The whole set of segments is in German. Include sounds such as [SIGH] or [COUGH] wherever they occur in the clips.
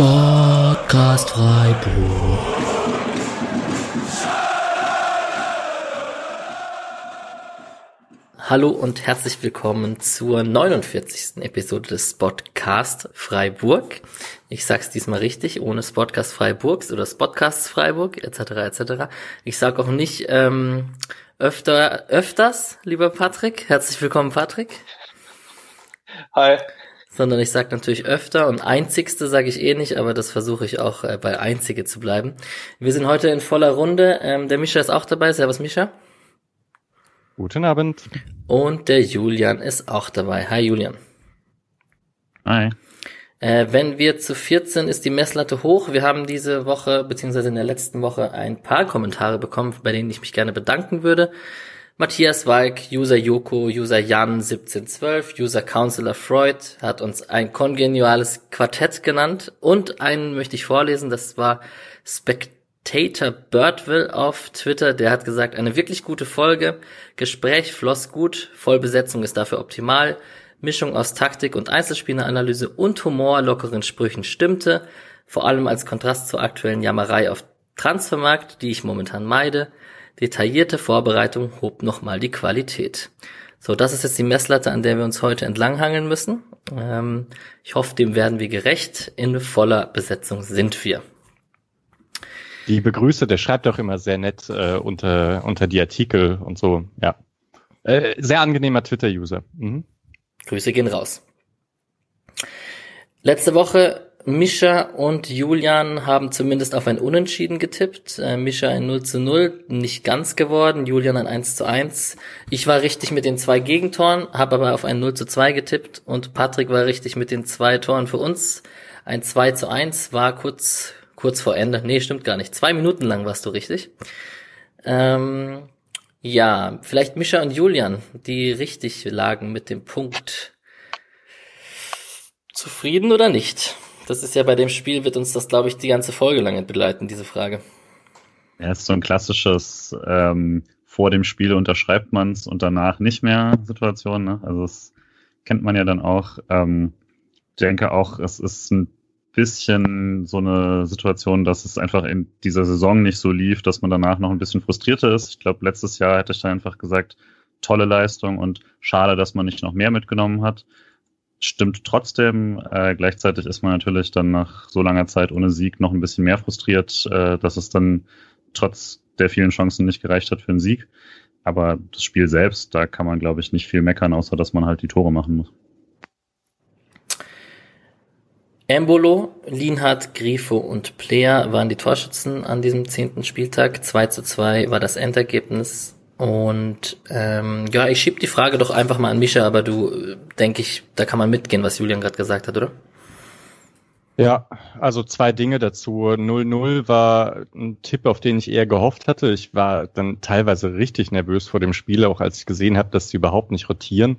Sportcast Freiburg. Hallo und herzlich willkommen zur 49. Episode des Spotcast Freiburg. Ich sag's diesmal richtig, ohne Spotcast Freiburgs oder Spotcasts Freiburg etc. etc. Ich sag auch nicht ähm, öfter öfters, lieber Patrick. Herzlich willkommen, Patrick. Hi sondern ich sage natürlich öfter und einzigste sage ich eh nicht, aber das versuche ich auch äh, bei einzige zu bleiben. Wir sind heute in voller Runde. Ähm, der Mischa ist auch dabei. Servus Mischa. Guten Abend. Und der Julian ist auch dabei. Hi Julian. Hi. Äh, wenn wir zu 14 ist die Messlatte hoch. Wir haben diese Woche, beziehungsweise in der letzten Woche, ein paar Kommentare bekommen, bei denen ich mich gerne bedanken würde. Matthias Walk, User Joko, User Jan 1712, User Counselor Freud hat uns ein kongeniales Quartett genannt. Und einen möchte ich vorlesen, das war Spectator Birdville auf Twitter, der hat gesagt, eine wirklich gute Folge, Gespräch floss gut, Vollbesetzung ist dafür optimal, Mischung aus Taktik und Einzelspieleranalyse und Humor, lockeren Sprüchen stimmte, vor allem als Kontrast zur aktuellen Jammerei auf Transfermarkt, die ich momentan meide. Detaillierte Vorbereitung hob nochmal die Qualität. So, das ist jetzt die Messlatte, an der wir uns heute entlanghangeln müssen. Ähm, ich hoffe, dem werden wir gerecht. In voller Besetzung sind wir. Die Begrüße, der schreibt auch immer sehr nett äh, unter, unter die Artikel und so. Ja. Äh, sehr angenehmer Twitter-User. Mhm. Grüße gehen raus. Letzte Woche Mischa und Julian haben zumindest auf ein Unentschieden getippt. Äh, Mischa ein 0 zu 0, nicht ganz geworden. Julian ein 1 zu 1. Ich war richtig mit den zwei Gegentoren, habe aber auf ein 0 zu 2 getippt und Patrick war richtig mit den zwei Toren für uns. Ein 2 zu 1 war kurz, kurz vor Ende. Nee, stimmt gar nicht. Zwei Minuten lang warst du richtig. Ähm, ja, vielleicht Mischa und Julian, die richtig lagen mit dem Punkt. Zufrieden oder nicht? Das ist ja bei dem Spiel, wird uns das, glaube ich, die ganze Folge lang begleiten, diese Frage. Ja, ist so ein klassisches ähm, vor dem Spiel unterschreibt man es und danach nicht mehr Situation. Ne? Also das kennt man ja dann auch. Ähm, denke auch, es ist ein bisschen so eine Situation, dass es einfach in dieser Saison nicht so lief, dass man danach noch ein bisschen frustrierter ist. Ich glaube, letztes Jahr hätte ich da einfach gesagt, tolle Leistung und schade, dass man nicht noch mehr mitgenommen hat stimmt trotzdem. Äh, gleichzeitig ist man natürlich dann nach so langer Zeit ohne Sieg noch ein bisschen mehr frustriert, äh, dass es dann trotz der vielen Chancen nicht gereicht hat für einen Sieg. Aber das Spiel selbst, da kann man, glaube ich, nicht viel meckern, außer dass man halt die Tore machen muss. Embolo, Lienhardt, Grifo und Player waren die Torschützen an diesem zehnten Spieltag. 2 zu 2 war das Endergebnis. Und ähm, ja, ich schieb die Frage doch einfach mal an Mischa, aber du, denke ich, da kann man mitgehen, was Julian gerade gesagt hat, oder? Ja, also zwei Dinge dazu. 0-0 war ein Tipp, auf den ich eher gehofft hatte. Ich war dann teilweise richtig nervös vor dem Spiel, auch als ich gesehen habe, dass sie überhaupt nicht rotieren.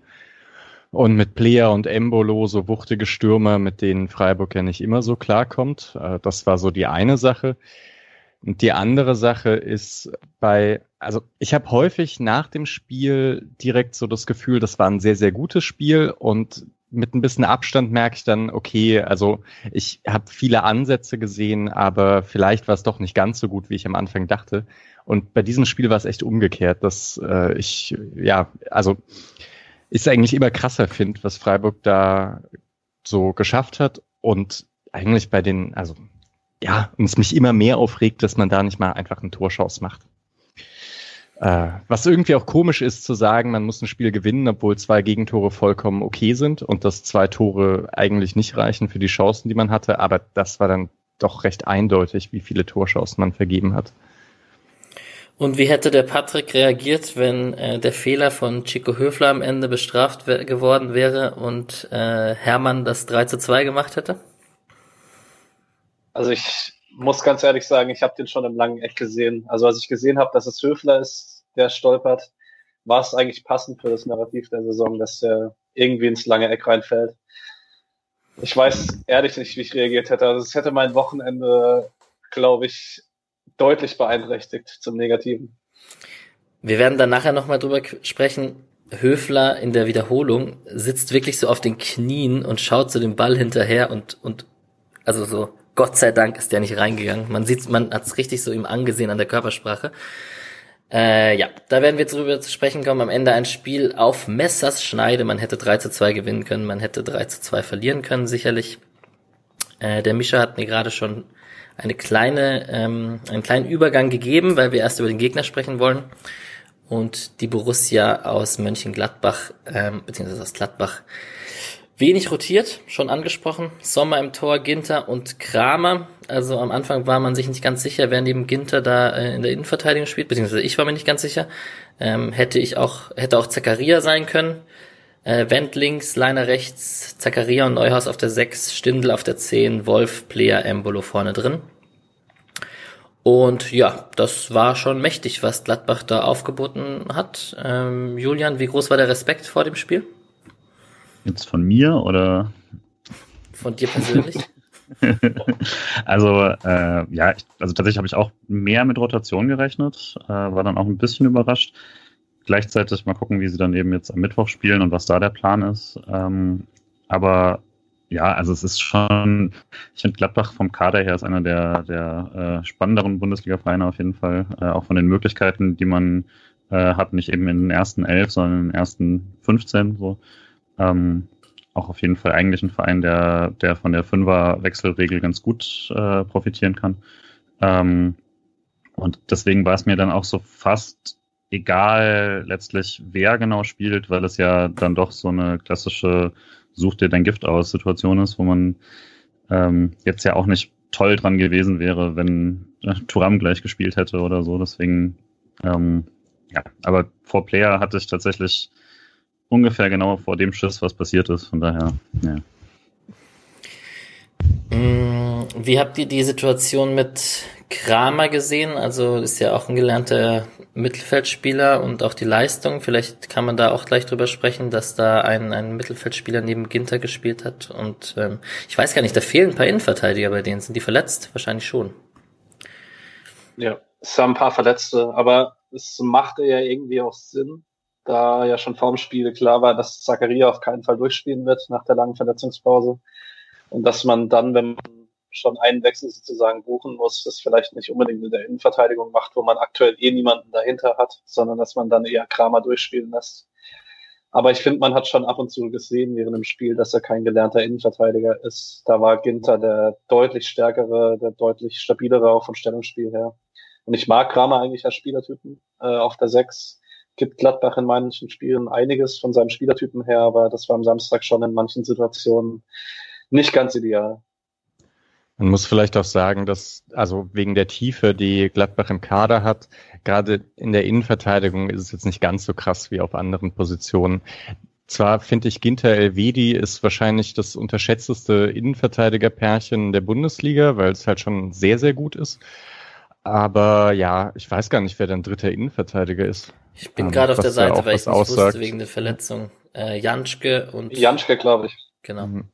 Und mit Player und Embolo, so wuchtige Stürmer, mit denen Freiburg ja nicht immer so klarkommt. Äh, das war so die eine Sache. Und die andere Sache ist bei, also ich habe häufig nach dem Spiel direkt so das Gefühl, das war ein sehr, sehr gutes Spiel und mit ein bisschen Abstand merke ich dann, okay, also ich habe viele Ansätze gesehen, aber vielleicht war es doch nicht ganz so gut, wie ich am Anfang dachte. Und bei diesem Spiel war es echt umgekehrt, dass äh, ich, ja, also ist eigentlich immer krasser finde, was Freiburg da so geschafft hat. Und eigentlich bei den, also ja, und es mich immer mehr aufregt, dass man da nicht mal einfach einen Torschuss macht. Äh, was irgendwie auch komisch ist zu sagen, man muss ein Spiel gewinnen, obwohl zwei Gegentore vollkommen okay sind und dass zwei Tore eigentlich nicht reichen für die Chancen, die man hatte. Aber das war dann doch recht eindeutig, wie viele Torschancen man vergeben hat. Und wie hätte der Patrick reagiert, wenn äh, der Fehler von Chico Höfler am Ende bestraft geworden wäre und äh, Hermann das 3 zu 2 gemacht hätte? Also ich muss ganz ehrlich sagen, ich habe den schon im langen Eck gesehen. Also als ich gesehen habe, dass es Höfler ist, der stolpert, war es eigentlich passend für das Narrativ der Saison, dass er irgendwie ins lange Eck reinfällt. Ich weiß ehrlich nicht, wie ich reagiert hätte. Also es hätte mein Wochenende, glaube ich, deutlich beeinträchtigt zum Negativen. Wir werden dann nachher nochmal drüber sprechen. Höfler in der Wiederholung sitzt wirklich so auf den Knien und schaut zu dem Ball hinterher und, und also so Gott sei Dank ist der nicht reingegangen. Man sieht, man hat es richtig so ihm angesehen an der Körpersprache. Äh, ja, da werden wir drüber zu sprechen kommen. Am Ende ein Spiel auf Messers Schneide. Man hätte 3 zu 2 gewinnen können, man hätte 3 zu 2 verlieren können, sicherlich. Äh, der Mischa hat mir gerade schon eine kleine, ähm, einen kleinen Übergang gegeben, weil wir erst über den Gegner sprechen wollen. Und die Borussia aus Mönchengladbach, ähm, beziehungsweise aus Gladbach, Wenig rotiert, schon angesprochen. Sommer im Tor, Ginter und Kramer. Also am Anfang war man sich nicht ganz sicher, wer neben Ginter da äh, in der Innenverteidigung spielt, beziehungsweise ich war mir nicht ganz sicher. Ähm, hätte ich auch, hätte auch Zakaria sein können. Äh, Wendt links, Leiner rechts, Zakaria und Neuhaus auf der 6, Stindl auf der 10, Wolf, Player, Embolo vorne drin. Und ja, das war schon mächtig, was Gladbach da aufgeboten hat. Ähm, Julian, wie groß war der Respekt vor dem Spiel? Jetzt von mir oder? Von dir persönlich? [LAUGHS] also äh, ja, ich, also tatsächlich habe ich auch mehr mit Rotation gerechnet, äh, war dann auch ein bisschen überrascht. Gleichzeitig mal gucken, wie sie dann eben jetzt am Mittwoch spielen und was da der Plan ist. Ähm, aber ja, also es ist schon, ich finde Gladbach vom Kader her ist einer der, der äh, spannenderen Bundesliga-Vereine auf jeden Fall, äh, auch von den Möglichkeiten, die man äh, hat, nicht eben in den ersten elf, sondern in den ersten 15 so. Ähm, auch auf jeden Fall eigentlich ein Verein, der, der von der Fünfer-Wechselregel ganz gut äh, profitieren kann. Ähm, und deswegen war es mir dann auch so fast egal letztlich, wer genau spielt, weil es ja dann doch so eine klassische Such dir dein Gift aus Situation ist, wo man ähm, jetzt ja auch nicht toll dran gewesen wäre, wenn äh, Turam gleich gespielt hätte oder so. Deswegen, ähm, ja, aber vor Player hatte ich tatsächlich ungefähr genau vor dem Schuss, was passiert ist. Von daher, ja. Mm, wie habt ihr die Situation mit Kramer gesehen? Also ist ja auch ein gelernter Mittelfeldspieler und auch die Leistung. Vielleicht kann man da auch gleich drüber sprechen, dass da ein, ein Mittelfeldspieler neben Ginter gespielt hat. Und ähm, ich weiß gar nicht, da fehlen ein paar Innenverteidiger bei denen. Sind die verletzt? Wahrscheinlich schon. Ja, es haben ein paar Verletzte, aber es machte ja irgendwie auch Sinn, da ja schon vorm Spiel klar war, dass Zakaria auf keinen Fall durchspielen wird nach der langen Verletzungspause. Und dass man dann, wenn man schon einen Wechsel sozusagen buchen muss, das vielleicht nicht unbedingt in der Innenverteidigung macht, wo man aktuell eh niemanden dahinter hat, sondern dass man dann eher Kramer durchspielen lässt. Aber ich finde, man hat schon ab und zu gesehen während dem Spiel, dass er kein gelernter Innenverteidiger ist. Da war Ginter der deutlich stärkere, der deutlich stabilere auch vom Stellungsspiel her. Und ich mag Kramer eigentlich als Spielertypen äh, auf der Sechs gibt Gladbach in manchen Spielen einiges von seinem Spielertypen her, aber das war am Samstag schon in manchen Situationen nicht ganz ideal. Man muss vielleicht auch sagen, dass, also wegen der Tiefe, die Gladbach im Kader hat, gerade in der Innenverteidigung ist es jetzt nicht ganz so krass wie auf anderen Positionen. Zwar finde ich, Ginter Elvedi ist wahrscheinlich das unterschätzteste Innenverteidigerpärchen der Bundesliga, weil es halt schon sehr, sehr gut ist. Aber ja, ich weiß gar nicht, wer dein dritter Innenverteidiger ist. Ich bin ähm, gerade auf der Seite, weil ich nicht aussagt. wusste wegen der Verletzung. Äh, Janschke und. Janschke, glaube ich. Genau. Mhm.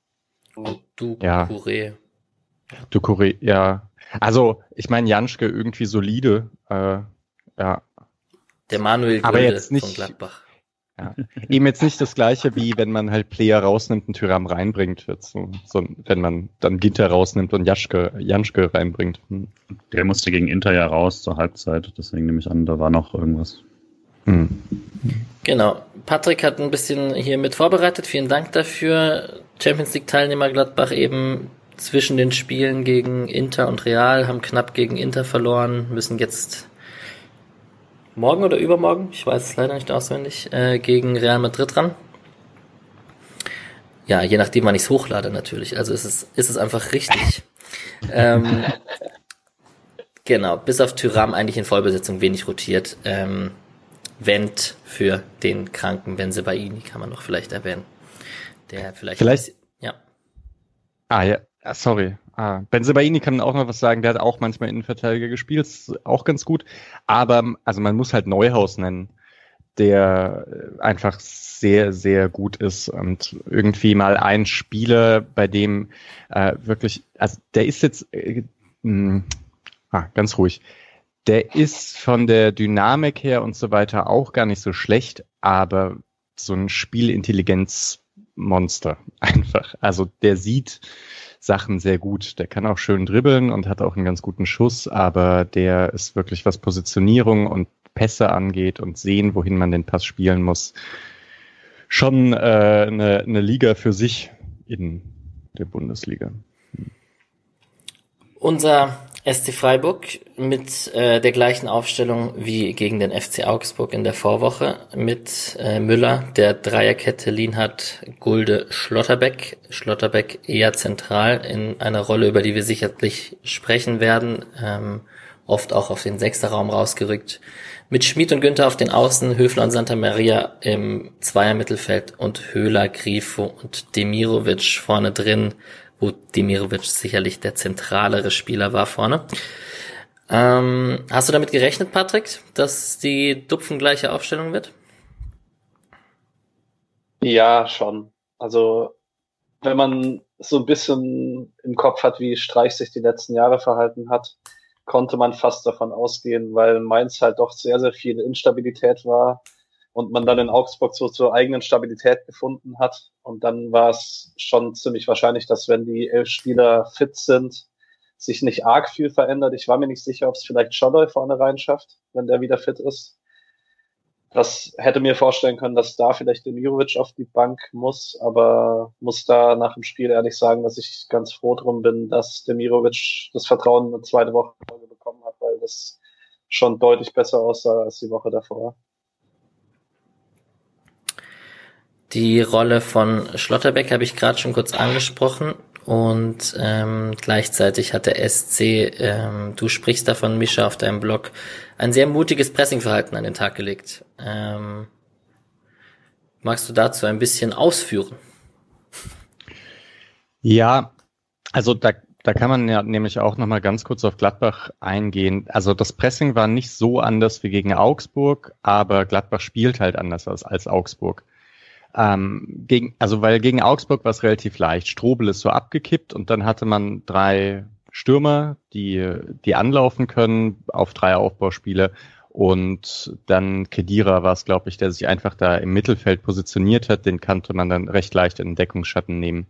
Und du ja. Du Couré, ja. Also, ich meine, Janschke irgendwie solide. Äh, ja. Der Manuel Gülde Aber jetzt nicht, von Gladbach. Ja. Eben jetzt nicht das gleiche, wie wenn man halt Player rausnimmt und Tyram reinbringt, wird so, so, wenn man dann Ginter rausnimmt und Jaschke, Janschke reinbringt. Hm. Der musste gegen Inter ja raus zur Halbzeit, deswegen nehme ich an, da war noch irgendwas. Hm. Genau. Patrick hat ein bisschen hier mit vorbereitet. Vielen Dank dafür. Champions League Teilnehmer Gladbach eben zwischen den Spielen gegen Inter und Real, haben knapp gegen Inter verloren, müssen jetzt morgen oder übermorgen, ich weiß es leider nicht auswendig, äh, gegen Real Madrid ran. Ja, je nachdem, wann ich es hochlade natürlich. Also ist es, ist es einfach richtig. [LAUGHS] ähm, genau, bis auf Tyram eigentlich in Vollbesetzung wenig rotiert. Ähm, Wendt für den kranken Benzebaini kann man noch vielleicht erwähnen. Der vielleicht, vielleicht ja. Ah ja, sorry. Ah, Benzebaini kann auch noch was sagen, der hat auch manchmal Innenverteidiger gespielt, ist auch ganz gut. Aber also man muss halt Neuhaus nennen, der äh, einfach sehr, sehr gut ist und irgendwie mal ein Spieler, bei dem äh, wirklich, also der ist jetzt äh, mh, hm, ah, ganz ruhig. Der ist von der Dynamik her und so weiter auch gar nicht so schlecht, aber so ein Spielintelligenz Monster [LAUGHS] einfach. Also der sieht Sachen sehr gut. Der kann auch schön dribbeln und hat auch einen ganz guten Schuss, aber der ist wirklich, was Positionierung und Pässe angeht und sehen, wohin man den Pass spielen muss, schon äh, eine, eine Liga für sich in der Bundesliga. Unser SC Freiburg mit äh, der gleichen Aufstellung wie gegen den FC Augsburg in der Vorwoche mit äh, Müller, der Dreierkette Lienhardt, Gulde, Schlotterbeck. Schlotterbeck eher zentral in einer Rolle, über die wir sicherlich sprechen werden, ähm, oft auch auf den Sechsterraum rausgerückt. Mit Schmid und Günther auf den Außen, Höfler und Santa Maria im Zweiermittelfeld und Höhler, Grifo und Demirovic vorne drin wo Demirovic sicherlich der zentralere Spieler war vorne. Ähm, hast du damit gerechnet, Patrick, dass die Dupfen gleiche Aufstellung wird? Ja, schon. Also, wenn man so ein bisschen im Kopf hat, wie Streich sich die letzten Jahre verhalten hat, konnte man fast davon ausgehen, weil Mainz halt doch sehr, sehr viel Instabilität war und man dann in Augsburg so zur eigenen Stabilität gefunden hat. Und dann war es schon ziemlich wahrscheinlich, dass wenn die elf Spieler fit sind, sich nicht arg viel verändert. Ich war mir nicht sicher, ob es vielleicht Scholloy vorne rein schafft, wenn der wieder fit ist. Das hätte mir vorstellen können, dass da vielleicht Demirovic auf die Bank muss, aber muss da nach dem Spiel ehrlich sagen, dass ich ganz froh drum bin, dass Demirovic das Vertrauen eine zweite Woche bekommen hat, weil das schon deutlich besser aussah als die Woche davor. Die Rolle von Schlotterbeck habe ich gerade schon kurz angesprochen und ähm, gleichzeitig hat der SC, ähm, du sprichst davon, Mischa, auf deinem Blog, ein sehr mutiges Pressingverhalten an den Tag gelegt. Ähm, magst du dazu ein bisschen ausführen? Ja, also da, da kann man ja nämlich auch nochmal ganz kurz auf Gladbach eingehen. Also das Pressing war nicht so anders wie gegen Augsburg, aber Gladbach spielt halt anders als, als Augsburg. Ähm, gegen, also weil gegen Augsburg war es relativ leicht. Strobel ist so abgekippt und dann hatte man drei Stürmer, die, die anlaufen können auf drei Aufbauspiele. Und dann Kedira war es, glaube ich, der sich einfach da im Mittelfeld positioniert hat. Den kannte man dann recht leicht in den Deckungsschatten nehmen.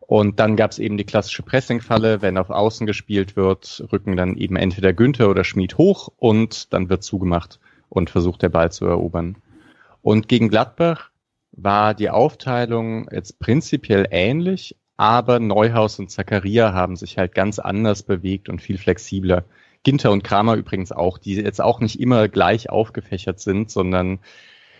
Und dann gab es eben die klassische Pressingfalle. Wenn auf Außen gespielt wird, rücken dann eben entweder Günther oder Schmied hoch und dann wird zugemacht und versucht der Ball zu erobern. Und gegen Gladbach war die Aufteilung jetzt prinzipiell ähnlich, aber Neuhaus und Zakaria haben sich halt ganz anders bewegt und viel flexibler. Ginter und Kramer übrigens auch, die jetzt auch nicht immer gleich aufgefächert sind, sondern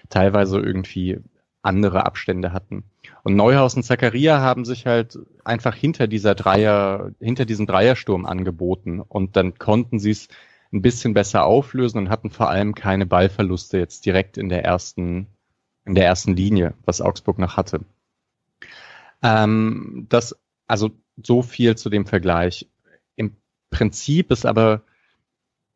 teilweise irgendwie andere Abstände hatten. Und Neuhaus und Zakaria haben sich halt einfach hinter dieser Dreier, hinter diesem Dreiersturm angeboten und dann konnten sie es ein bisschen besser auflösen und hatten vor allem keine Ballverluste jetzt direkt in der ersten in der ersten Linie, was Augsburg noch hatte. Ähm, das, also so viel zu dem Vergleich. Im Prinzip ist aber,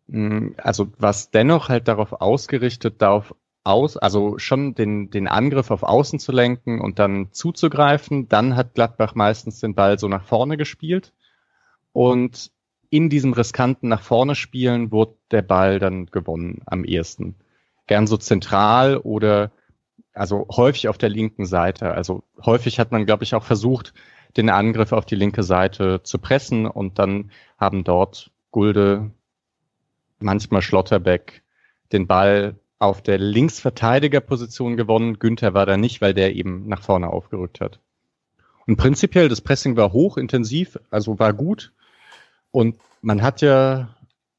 hm, also was dennoch halt darauf ausgerichtet, darauf aus, also schon den, den Angriff auf Außen zu lenken und dann zuzugreifen. Dann hat Gladbach meistens den Ball so nach vorne gespielt. Und in diesem riskanten nach vorne spielen wurde der Ball dann gewonnen am ehesten. Gern so zentral oder also häufig auf der linken Seite. Also häufig hat man, glaube ich, auch versucht, den Angriff auf die linke Seite zu pressen und dann haben dort Gulde, manchmal Schlotterbeck den Ball auf der Linksverteidigerposition gewonnen. Günther war da nicht, weil der eben nach vorne aufgerückt hat. Und prinzipiell, das Pressing war hoch, intensiv, also war gut. Und man hat ja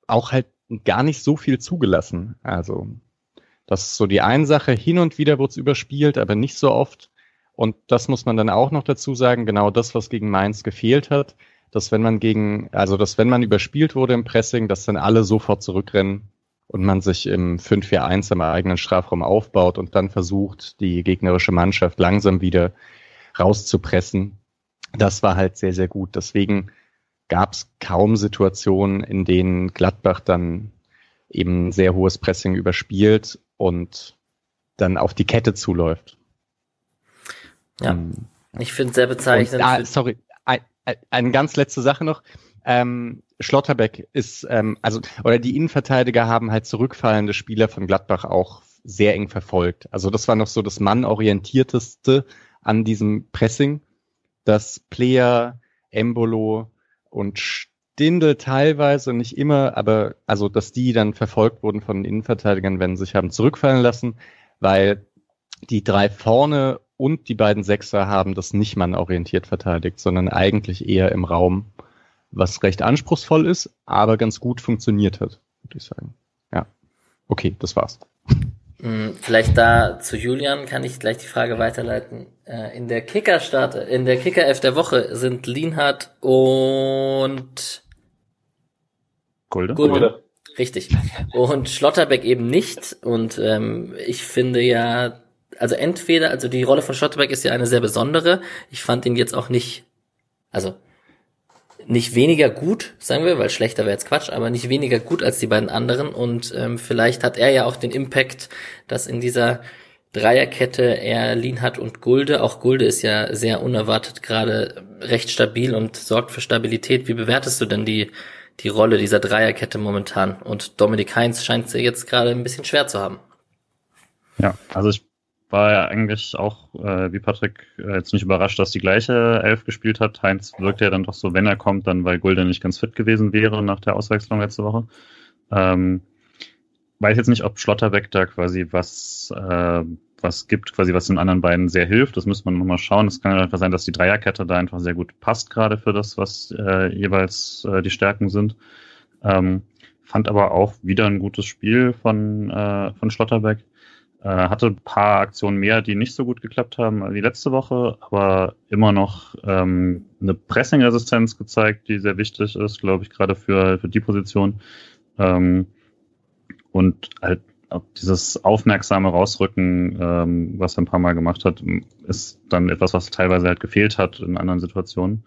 auch halt gar nicht so viel zugelassen. Also das ist so die eine Sache. Hin und wieder wurde es überspielt, aber nicht so oft. Und das muss man dann auch noch dazu sagen, genau das, was gegen Mainz gefehlt hat, dass wenn man gegen, also dass wenn man überspielt wurde im Pressing, dass dann alle sofort zurückrennen und man sich im 5-4-1 im eigenen Strafraum aufbaut und dann versucht, die gegnerische Mannschaft langsam wieder rauszupressen. Das war halt sehr, sehr gut. Deswegen gab es kaum Situationen, in denen Gladbach dann eben sehr hohes Pressing überspielt und dann auf die Kette zuläuft. Ja, ähm, ich finde es sehr bezeichnend. Und, ah, sorry, ein, eine ganz letzte Sache noch. Ähm, Schlotterbeck ist, ähm, also, oder die Innenverteidiger haben halt zurückfallende Spieler von Gladbach auch sehr eng verfolgt. Also das war noch so das mannorientierteste an diesem Pressing, dass Player, Embolo und Stindel teilweise, nicht immer, aber also, dass die dann verfolgt wurden von den Innenverteidigern, wenn sie sich haben zurückfallen lassen, weil die drei vorne und die beiden Sechser haben das nicht mannorientiert verteidigt, sondern eigentlich eher im Raum, was recht anspruchsvoll ist, aber ganz gut funktioniert hat, würde ich sagen. Ja. Okay, das war's. Hm, vielleicht da zu Julian kann ich gleich die Frage weiterleiten. Äh, in der Kicker-Start, in der Kicker-F der Woche sind Lienhardt und Gulde. Gulde. Richtig. Und Schlotterbeck eben nicht. Und ähm, ich finde ja, also entweder, also die Rolle von Schlotterbeck ist ja eine sehr besondere. Ich fand ihn jetzt auch nicht, also nicht weniger gut, sagen wir, weil schlechter wäre jetzt Quatsch, aber nicht weniger gut als die beiden anderen. Und ähm, vielleicht hat er ja auch den Impact, dass in dieser Dreierkette er Lienhardt und Gulde, auch Gulde ist ja sehr unerwartet gerade recht stabil und sorgt für Stabilität. Wie bewertest du denn die, die Rolle dieser Dreierkette momentan? Und Dominik Heinz scheint sie jetzt gerade ein bisschen schwer zu haben. Ja, also ich war ja eigentlich auch, äh, wie Patrick, äh, jetzt nicht überrascht, dass die gleiche Elf gespielt hat. Heinz wirkt ja dann doch so, wenn er kommt, dann weil Gulde nicht ganz fit gewesen wäre nach der Auswechslung letzte Woche. Ähm, weiß jetzt nicht, ob Schlotterbeck da quasi was, äh, was gibt, quasi was den anderen beiden sehr hilft. Das müsste man nochmal schauen. Es kann einfach sein, dass die Dreierkette da einfach sehr gut passt, gerade für das, was äh, jeweils äh, die Stärken sind. Ähm, fand aber auch wieder ein gutes Spiel von, äh, von Schlotterbeck. Äh, hatte ein paar Aktionen mehr, die nicht so gut geklappt haben wie letzte Woche, aber immer noch ähm, eine Pressing-Resistenz gezeigt, die sehr wichtig ist, glaube ich, gerade für, für die Position. Ähm, und halt auch dieses aufmerksame Rausrücken, ähm, was er ein paar Mal gemacht hat, ist dann etwas, was teilweise halt gefehlt hat in anderen Situationen.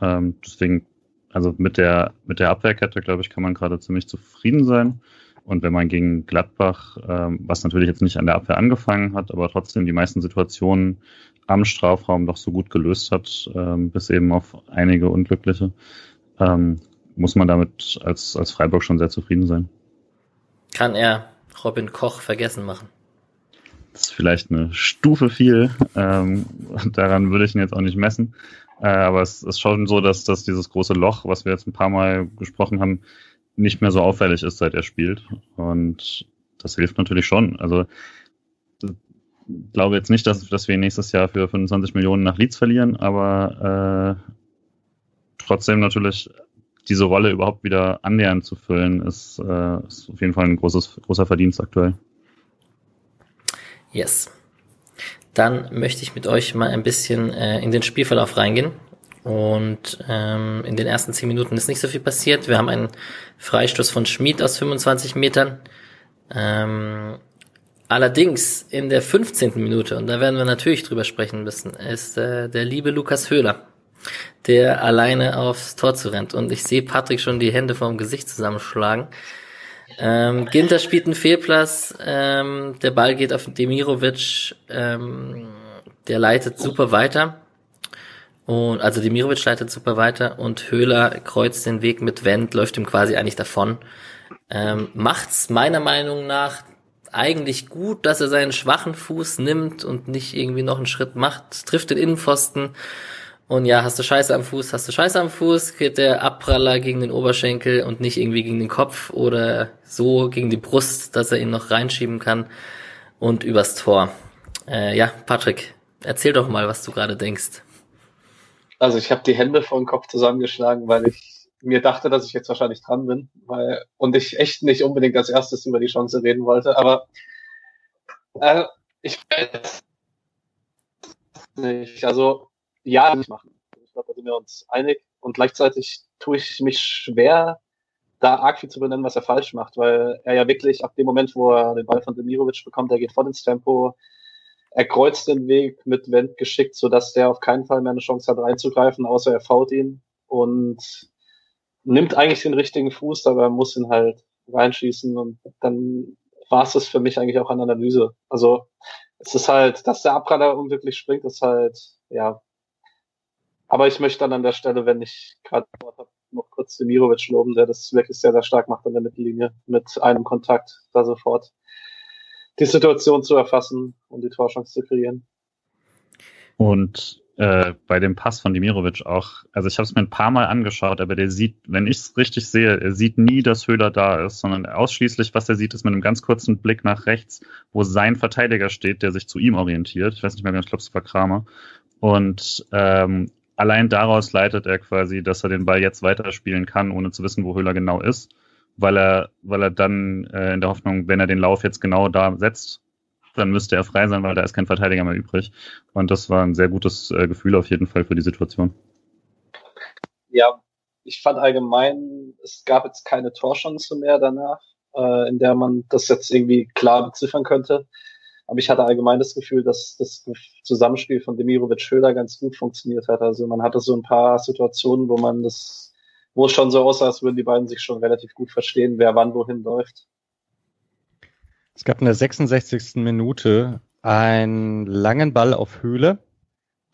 Ähm, deswegen, also mit der, mit der Abwehrkette, glaube ich, kann man gerade ziemlich zufrieden sein. Und wenn man gegen Gladbach, ähm, was natürlich jetzt nicht an der Abwehr angefangen hat, aber trotzdem die meisten Situationen am Strafraum doch so gut gelöst hat, ähm, bis eben auf einige unglückliche, ähm, muss man damit als, als Freiburg schon sehr zufrieden sein. Kann er Robin Koch vergessen machen? Das ist vielleicht eine Stufe viel. Ähm, daran würde ich ihn jetzt auch nicht messen. Äh, aber es ist schon so, dass, dass dieses große Loch, was wir jetzt ein paar Mal gesprochen haben, nicht mehr so auffällig ist, seit er spielt. Und das hilft natürlich schon. Also ich glaube jetzt nicht, dass, dass wir nächstes Jahr für 25 Millionen nach Leeds verlieren, aber äh, trotzdem natürlich diese Rolle überhaupt wieder annähernd zu füllen, ist, äh, ist auf jeden Fall ein großes, großer Verdienst aktuell. Yes. Dann möchte ich mit euch mal ein bisschen äh, in den Spielverlauf reingehen. Und ähm, in den ersten zehn Minuten ist nicht so viel passiert. Wir haben einen Freistoß von Schmid aus 25 Metern. Ähm, allerdings in der 15. Minute, und da werden wir natürlich drüber sprechen müssen, ist äh, der liebe Lukas Höhler, der alleine aufs Tor zu rennt. Und ich sehe Patrick schon die Hände vorm Gesicht zusammenschlagen. Ähm, Ginter spielt einen Fehlplatz, ähm, der Ball geht auf Demirovic, ähm, der leitet super weiter und also Demirovic leitet super weiter und Höhler kreuzt den Weg mit Wendt, läuft ihm quasi eigentlich davon. Ähm, macht's meiner Meinung nach eigentlich gut, dass er seinen schwachen Fuß nimmt und nicht irgendwie noch einen Schritt macht, trifft den Innenpfosten. Und ja, hast du Scheiße am Fuß, hast du Scheiße am Fuß, geht der Abpraller gegen den Oberschenkel und nicht irgendwie gegen den Kopf oder so gegen die Brust, dass er ihn noch reinschieben kann und übers Tor. Äh, ja, Patrick, erzähl doch mal, was du gerade denkst. Also ich habe die Hände vor den Kopf zusammengeschlagen, weil ich mir dachte, dass ich jetzt wahrscheinlich dran bin, weil und ich echt nicht unbedingt als erstes über die Chance reden wollte, aber äh, ich weiß nicht. Also ja, nicht machen. Ich glaube, da sind wir uns einig und gleichzeitig tue ich mich schwer, da arg viel zu benennen, was er falsch macht, weil er ja wirklich ab dem Moment, wo er den Ball von Demirovic bekommt, er geht voll ins Tempo, er kreuzt den Weg mit Wendt geschickt, sodass der auf keinen Fall mehr eine Chance hat reinzugreifen, außer er faut ihn und nimmt eigentlich den richtigen Fuß, aber er muss ihn halt reinschießen und dann war es das für mich eigentlich auch an Analyse. Also es ist halt, dass der Abpraller unglücklich springt, ist halt, ja. Aber ich möchte dann an der Stelle, wenn ich gerade noch kurz Demirovic loben, der das wirklich sehr, sehr stark macht an der Mittellinie mit einem Kontakt da sofort die Situation zu erfassen und die Torchance zu kreieren. Und äh, bei dem Pass von Dimirovic auch, also ich habe es mir ein paar Mal angeschaut, aber der sieht, wenn ich es richtig sehe, er sieht nie, dass Höhler da ist, sondern ausschließlich, was er sieht, ist mit einem ganz kurzen Blick nach rechts, wo sein Verteidiger steht, der sich zu ihm orientiert. Ich weiß nicht mehr, genau, ich glaube, es war Kramer. Und ähm, allein daraus leitet er quasi, dass er den Ball jetzt weiterspielen kann, ohne zu wissen, wo Höhler genau ist, weil er, weil er dann äh, in der Hoffnung, wenn er den Lauf jetzt genau da setzt, dann müsste er frei sein, weil da ist kein Verteidiger mehr übrig. Und das war ein sehr gutes äh, Gefühl auf jeden Fall für die Situation. Ja, ich fand allgemein, es gab jetzt keine Torchance mehr danach, äh, in der man das jetzt irgendwie klar beziffern könnte. Aber ich hatte allgemein das Gefühl, dass das Zusammenspiel von Demirovic Schöler ganz gut funktioniert hat. Also man hatte so ein paar Situationen, wo man das, wo es schon so aussah, als würden die beiden sich schon relativ gut verstehen, wer wann wohin läuft. Es gab in der 66. Minute einen langen Ball auf Höhle,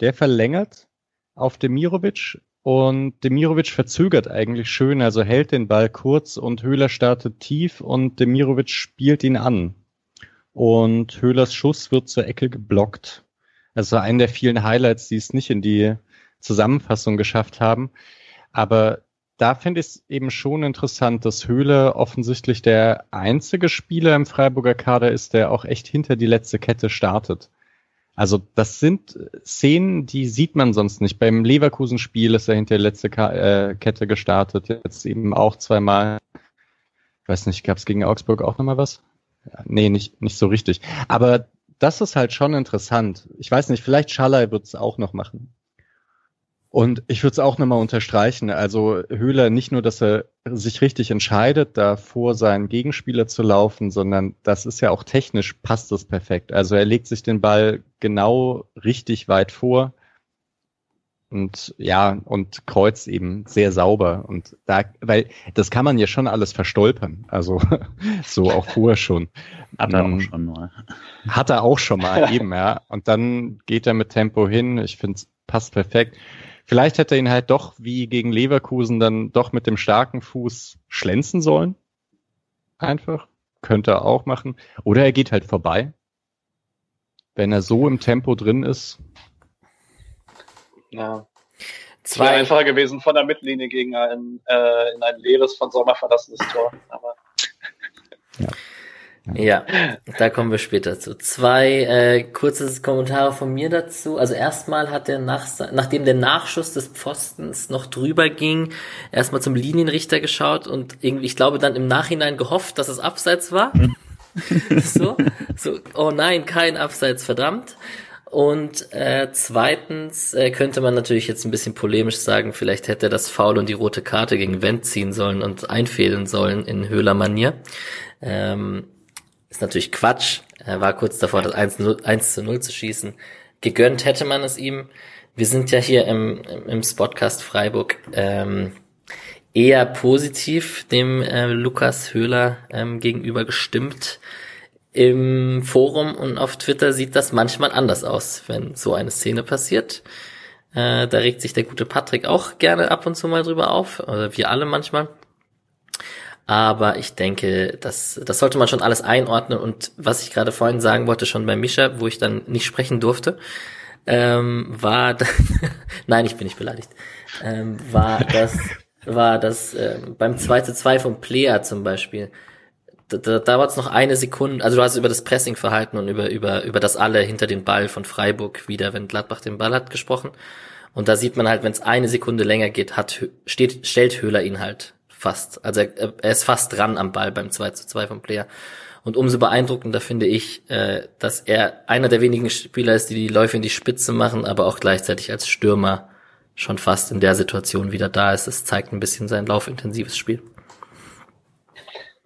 der verlängert auf Demirovic und Demirovic verzögert eigentlich schön, also hält den Ball kurz und Höhler startet tief und Demirovic spielt ihn an. Und Höhlers Schuss wird zur Ecke geblockt. Also ein der vielen Highlights, die es nicht in die Zusammenfassung geschafft haben. Aber da finde ich es eben schon interessant, dass Höhle offensichtlich der einzige Spieler im Freiburger Kader ist, der auch echt hinter die letzte Kette startet. Also das sind Szenen, die sieht man sonst nicht. Beim Leverkusen-Spiel ist er hinter die letzte Ka äh, Kette gestartet, jetzt eben auch zweimal. Ich weiß nicht, gab es gegen Augsburg auch nochmal was? Nee, nicht, nicht so richtig. Aber das ist halt schon interessant. Ich weiß nicht, vielleicht Schalay wird es auch noch machen. Und ich würde es auch nochmal unterstreichen. Also Höhler nicht nur, dass er sich richtig entscheidet, da vor seinen Gegenspieler zu laufen, sondern das ist ja auch technisch passt das perfekt. Also er legt sich den Ball genau richtig weit vor und ja und kreuzt eben sehr sauber und da weil das kann man ja schon alles verstolpern also [LAUGHS] so auch vorher schon hat er auch schon mal hat er auch schon mal [LAUGHS] eben ja und dann geht er mit Tempo hin ich finde es passt perfekt Vielleicht hätte er ihn halt doch wie gegen Leverkusen dann doch mit dem starken Fuß schlänzen sollen. Einfach. Könnte er auch machen. Oder er geht halt vorbei. Wenn er so im Tempo drin ist. Ja. Zwei Wäre einfacher gewesen von der Mittellinie gegen ein, äh, in ein leeres, von Sommer verlassenes Tor. Aber ja. Ja, da kommen wir später zu. Zwei äh, kurze Kommentare von mir dazu. Also erstmal hat er nach, nachdem der Nachschuss des Pfostens noch drüber ging, erstmal zum Linienrichter geschaut und irgendwie, ich glaube, dann im Nachhinein gehofft, dass es abseits war. [LAUGHS] so, so, oh nein, kein Abseits, verdammt. Und äh, zweitens äh, könnte man natürlich jetzt ein bisschen polemisch sagen, vielleicht hätte er das Foul und die rote Karte gegen Wendt ziehen sollen und einfädeln sollen in Höhler-Manier. Ähm, ist natürlich Quatsch. Er war kurz davor, das 1, 0, 1 zu 0 zu schießen. Gegönnt hätte man es ihm. Wir sind ja hier im, im Spotcast Freiburg ähm, eher positiv dem äh, Lukas Höhler ähm, gegenüber gestimmt. Im Forum und auf Twitter sieht das manchmal anders aus, wenn so eine Szene passiert. Äh, da regt sich der gute Patrick auch gerne ab und zu mal drüber auf, oder wir alle manchmal. Aber ich denke, das, das sollte man schon alles einordnen. Und was ich gerade vorhin sagen wollte, schon bei Mischa, wo ich dann nicht sprechen durfte, ähm, war, [LAUGHS] nein, ich bin nicht beleidigt, ähm, war das, war das ähm, beim 2 zu 2 vom Player zum Beispiel. Da, da, da war es noch eine Sekunde, also du hast über das Pressingverhalten und über, über, über das alle hinter den Ball von Freiburg wieder, wenn Gladbach den Ball hat, gesprochen. Und da sieht man halt, wenn es eine Sekunde länger geht, hat, steht, stellt Höhler ihn halt fast. Also er, er ist fast dran am Ball beim 2 zu 2 vom Player. Und umso beeindruckender finde ich, äh, dass er einer der wenigen Spieler ist, die die Läufe in die Spitze machen, aber auch gleichzeitig als Stürmer schon fast in der Situation wieder da ist. Es zeigt ein bisschen sein laufintensives Spiel.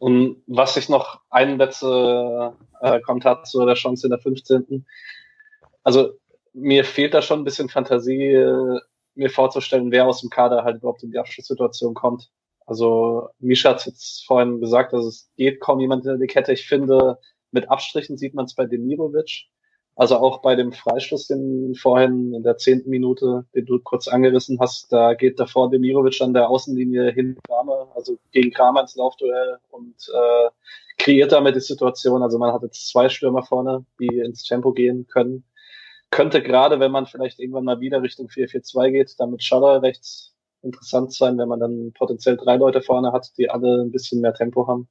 Und was ich noch einen letzte äh, Kommentar zu der Chance in der 15. Also mir fehlt da schon ein bisschen Fantasie, äh, mir vorzustellen, wer aus dem Kader halt überhaupt in die Abschlusssituation kommt. Also Misha hat jetzt vorhin gesagt, dass es geht kaum jemand in die Kette. Ich finde, mit Abstrichen sieht man es bei Demirovic. Also auch bei dem Freistoß, den vorhin in der zehnten Minute, den du kurz angerissen hast, da geht davor Demirovic an der Außenlinie hin Kramer, also gegen Kramer ins Laufduell und äh, kreiert damit die Situation. Also man hat jetzt zwei Stürmer vorne, die ins Tempo gehen können. könnte gerade, wenn man vielleicht irgendwann mal wieder Richtung 4-4-2 geht, dann mit Schaller rechts interessant sein, wenn man dann potenziell drei Leute vorne hat, die alle ein bisschen mehr Tempo haben.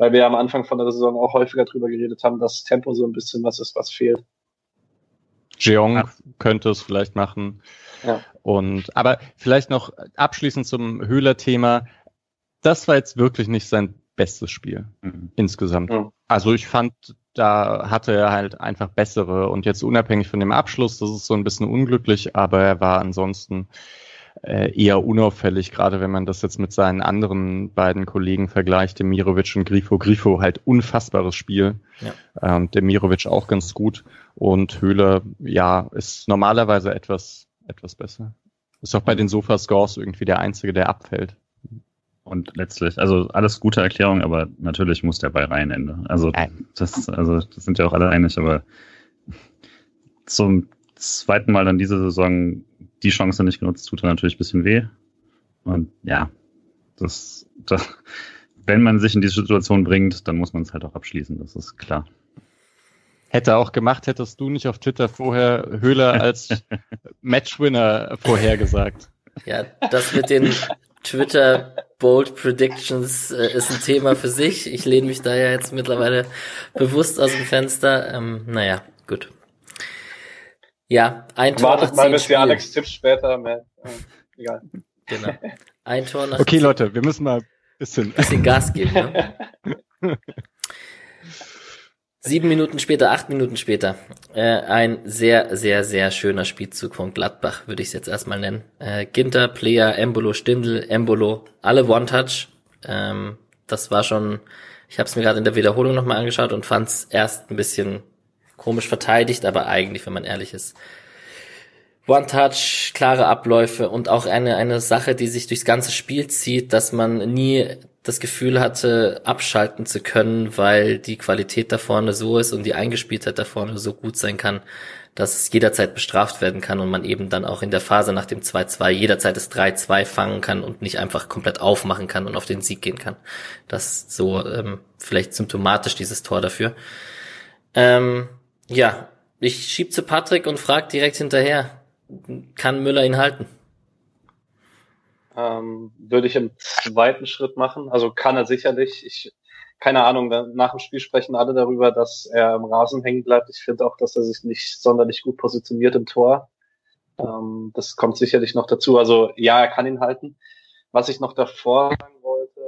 Weil wir am Anfang von der Saison auch häufiger drüber geredet haben, dass Tempo so ein bisschen was ist, was fehlt. Jeong ja. könnte es vielleicht machen. Ja. Und aber vielleicht noch abschließend zum Höhler-Thema. Das war jetzt wirklich nicht sein bestes Spiel mhm. insgesamt. Mhm. Also ich fand, da hatte er halt einfach bessere und jetzt unabhängig von dem Abschluss, das ist so ein bisschen unglücklich, aber er war ansonsten äh, eher unauffällig, gerade wenn man das jetzt mit seinen anderen beiden Kollegen vergleicht, Demirovic und Grifo. Grifo halt unfassbares Spiel. Ja. Ähm, Demirovic auch ganz gut. Und Höhler, ja, ist normalerweise etwas, etwas besser. Ist auch bei den Sofa-Scores irgendwie der Einzige, der abfällt. Und letztlich, also alles gute Erklärung, aber natürlich muss der Ball rein Ende. Also das, also das sind ja auch alle einig, aber zum zweiten Mal dann diese Saison die Chance nicht genutzt, tut er natürlich ein bisschen weh. Und ja, das, das wenn man sich in diese Situation bringt, dann muss man es halt auch abschließen, das ist klar. Hätte auch gemacht, hättest du nicht auf Twitter vorher Höhler als [LAUGHS] Matchwinner vorhergesagt. Ja, das mit den Twitter Bold Predictions äh, ist ein Thema für sich. Ich lehne mich da ja jetzt mittlerweile bewusst aus dem Fenster. Ähm, naja, gut. Ja, ein Tor Wartet nach mal, bis die Alex tippt später. Mehr. Äh, egal. Genau. [LAUGHS] Ein Tor nach Okay, Leute, wir müssen mal ein bisschen, bisschen Gas geben. Ne? [LAUGHS] Sieben Minuten später, acht Minuten später, äh, ein sehr, sehr, sehr schöner Spielzug von Gladbach, würde ich es jetzt erstmal nennen. Äh, Ginter, Player, Embolo, Stindl, Embolo, alle One-Touch. Ähm, das war schon, ich habe es mir gerade in der Wiederholung nochmal angeschaut und fand es erst ein bisschen komisch verteidigt, aber eigentlich, wenn man ehrlich ist, One-Touch, klare Abläufe und auch eine, eine Sache, die sich durchs ganze Spiel zieht, dass man nie das Gefühl hatte, abschalten zu können, weil die Qualität da vorne so ist und die Eingespieltheit da vorne so gut sein kann, dass es jederzeit bestraft werden kann und man eben dann auch in der Phase nach dem 2-2 jederzeit das 3-2 fangen kann und nicht einfach komplett aufmachen kann und auf den Sieg gehen kann. Das ist so ähm, vielleicht symptomatisch, dieses Tor dafür. Ähm, ja, ich schieb zu Patrick und frag direkt hinterher, kann Müller ihn halten? Ähm, würde ich im zweiten Schritt machen. Also kann er sicherlich. Ich, keine Ahnung, nach dem Spiel sprechen alle darüber, dass er im Rasen hängen bleibt. Ich finde auch, dass er sich nicht sonderlich gut positioniert im Tor. Ähm, das kommt sicherlich noch dazu. Also ja, er kann ihn halten. Was ich noch davor sagen wollte,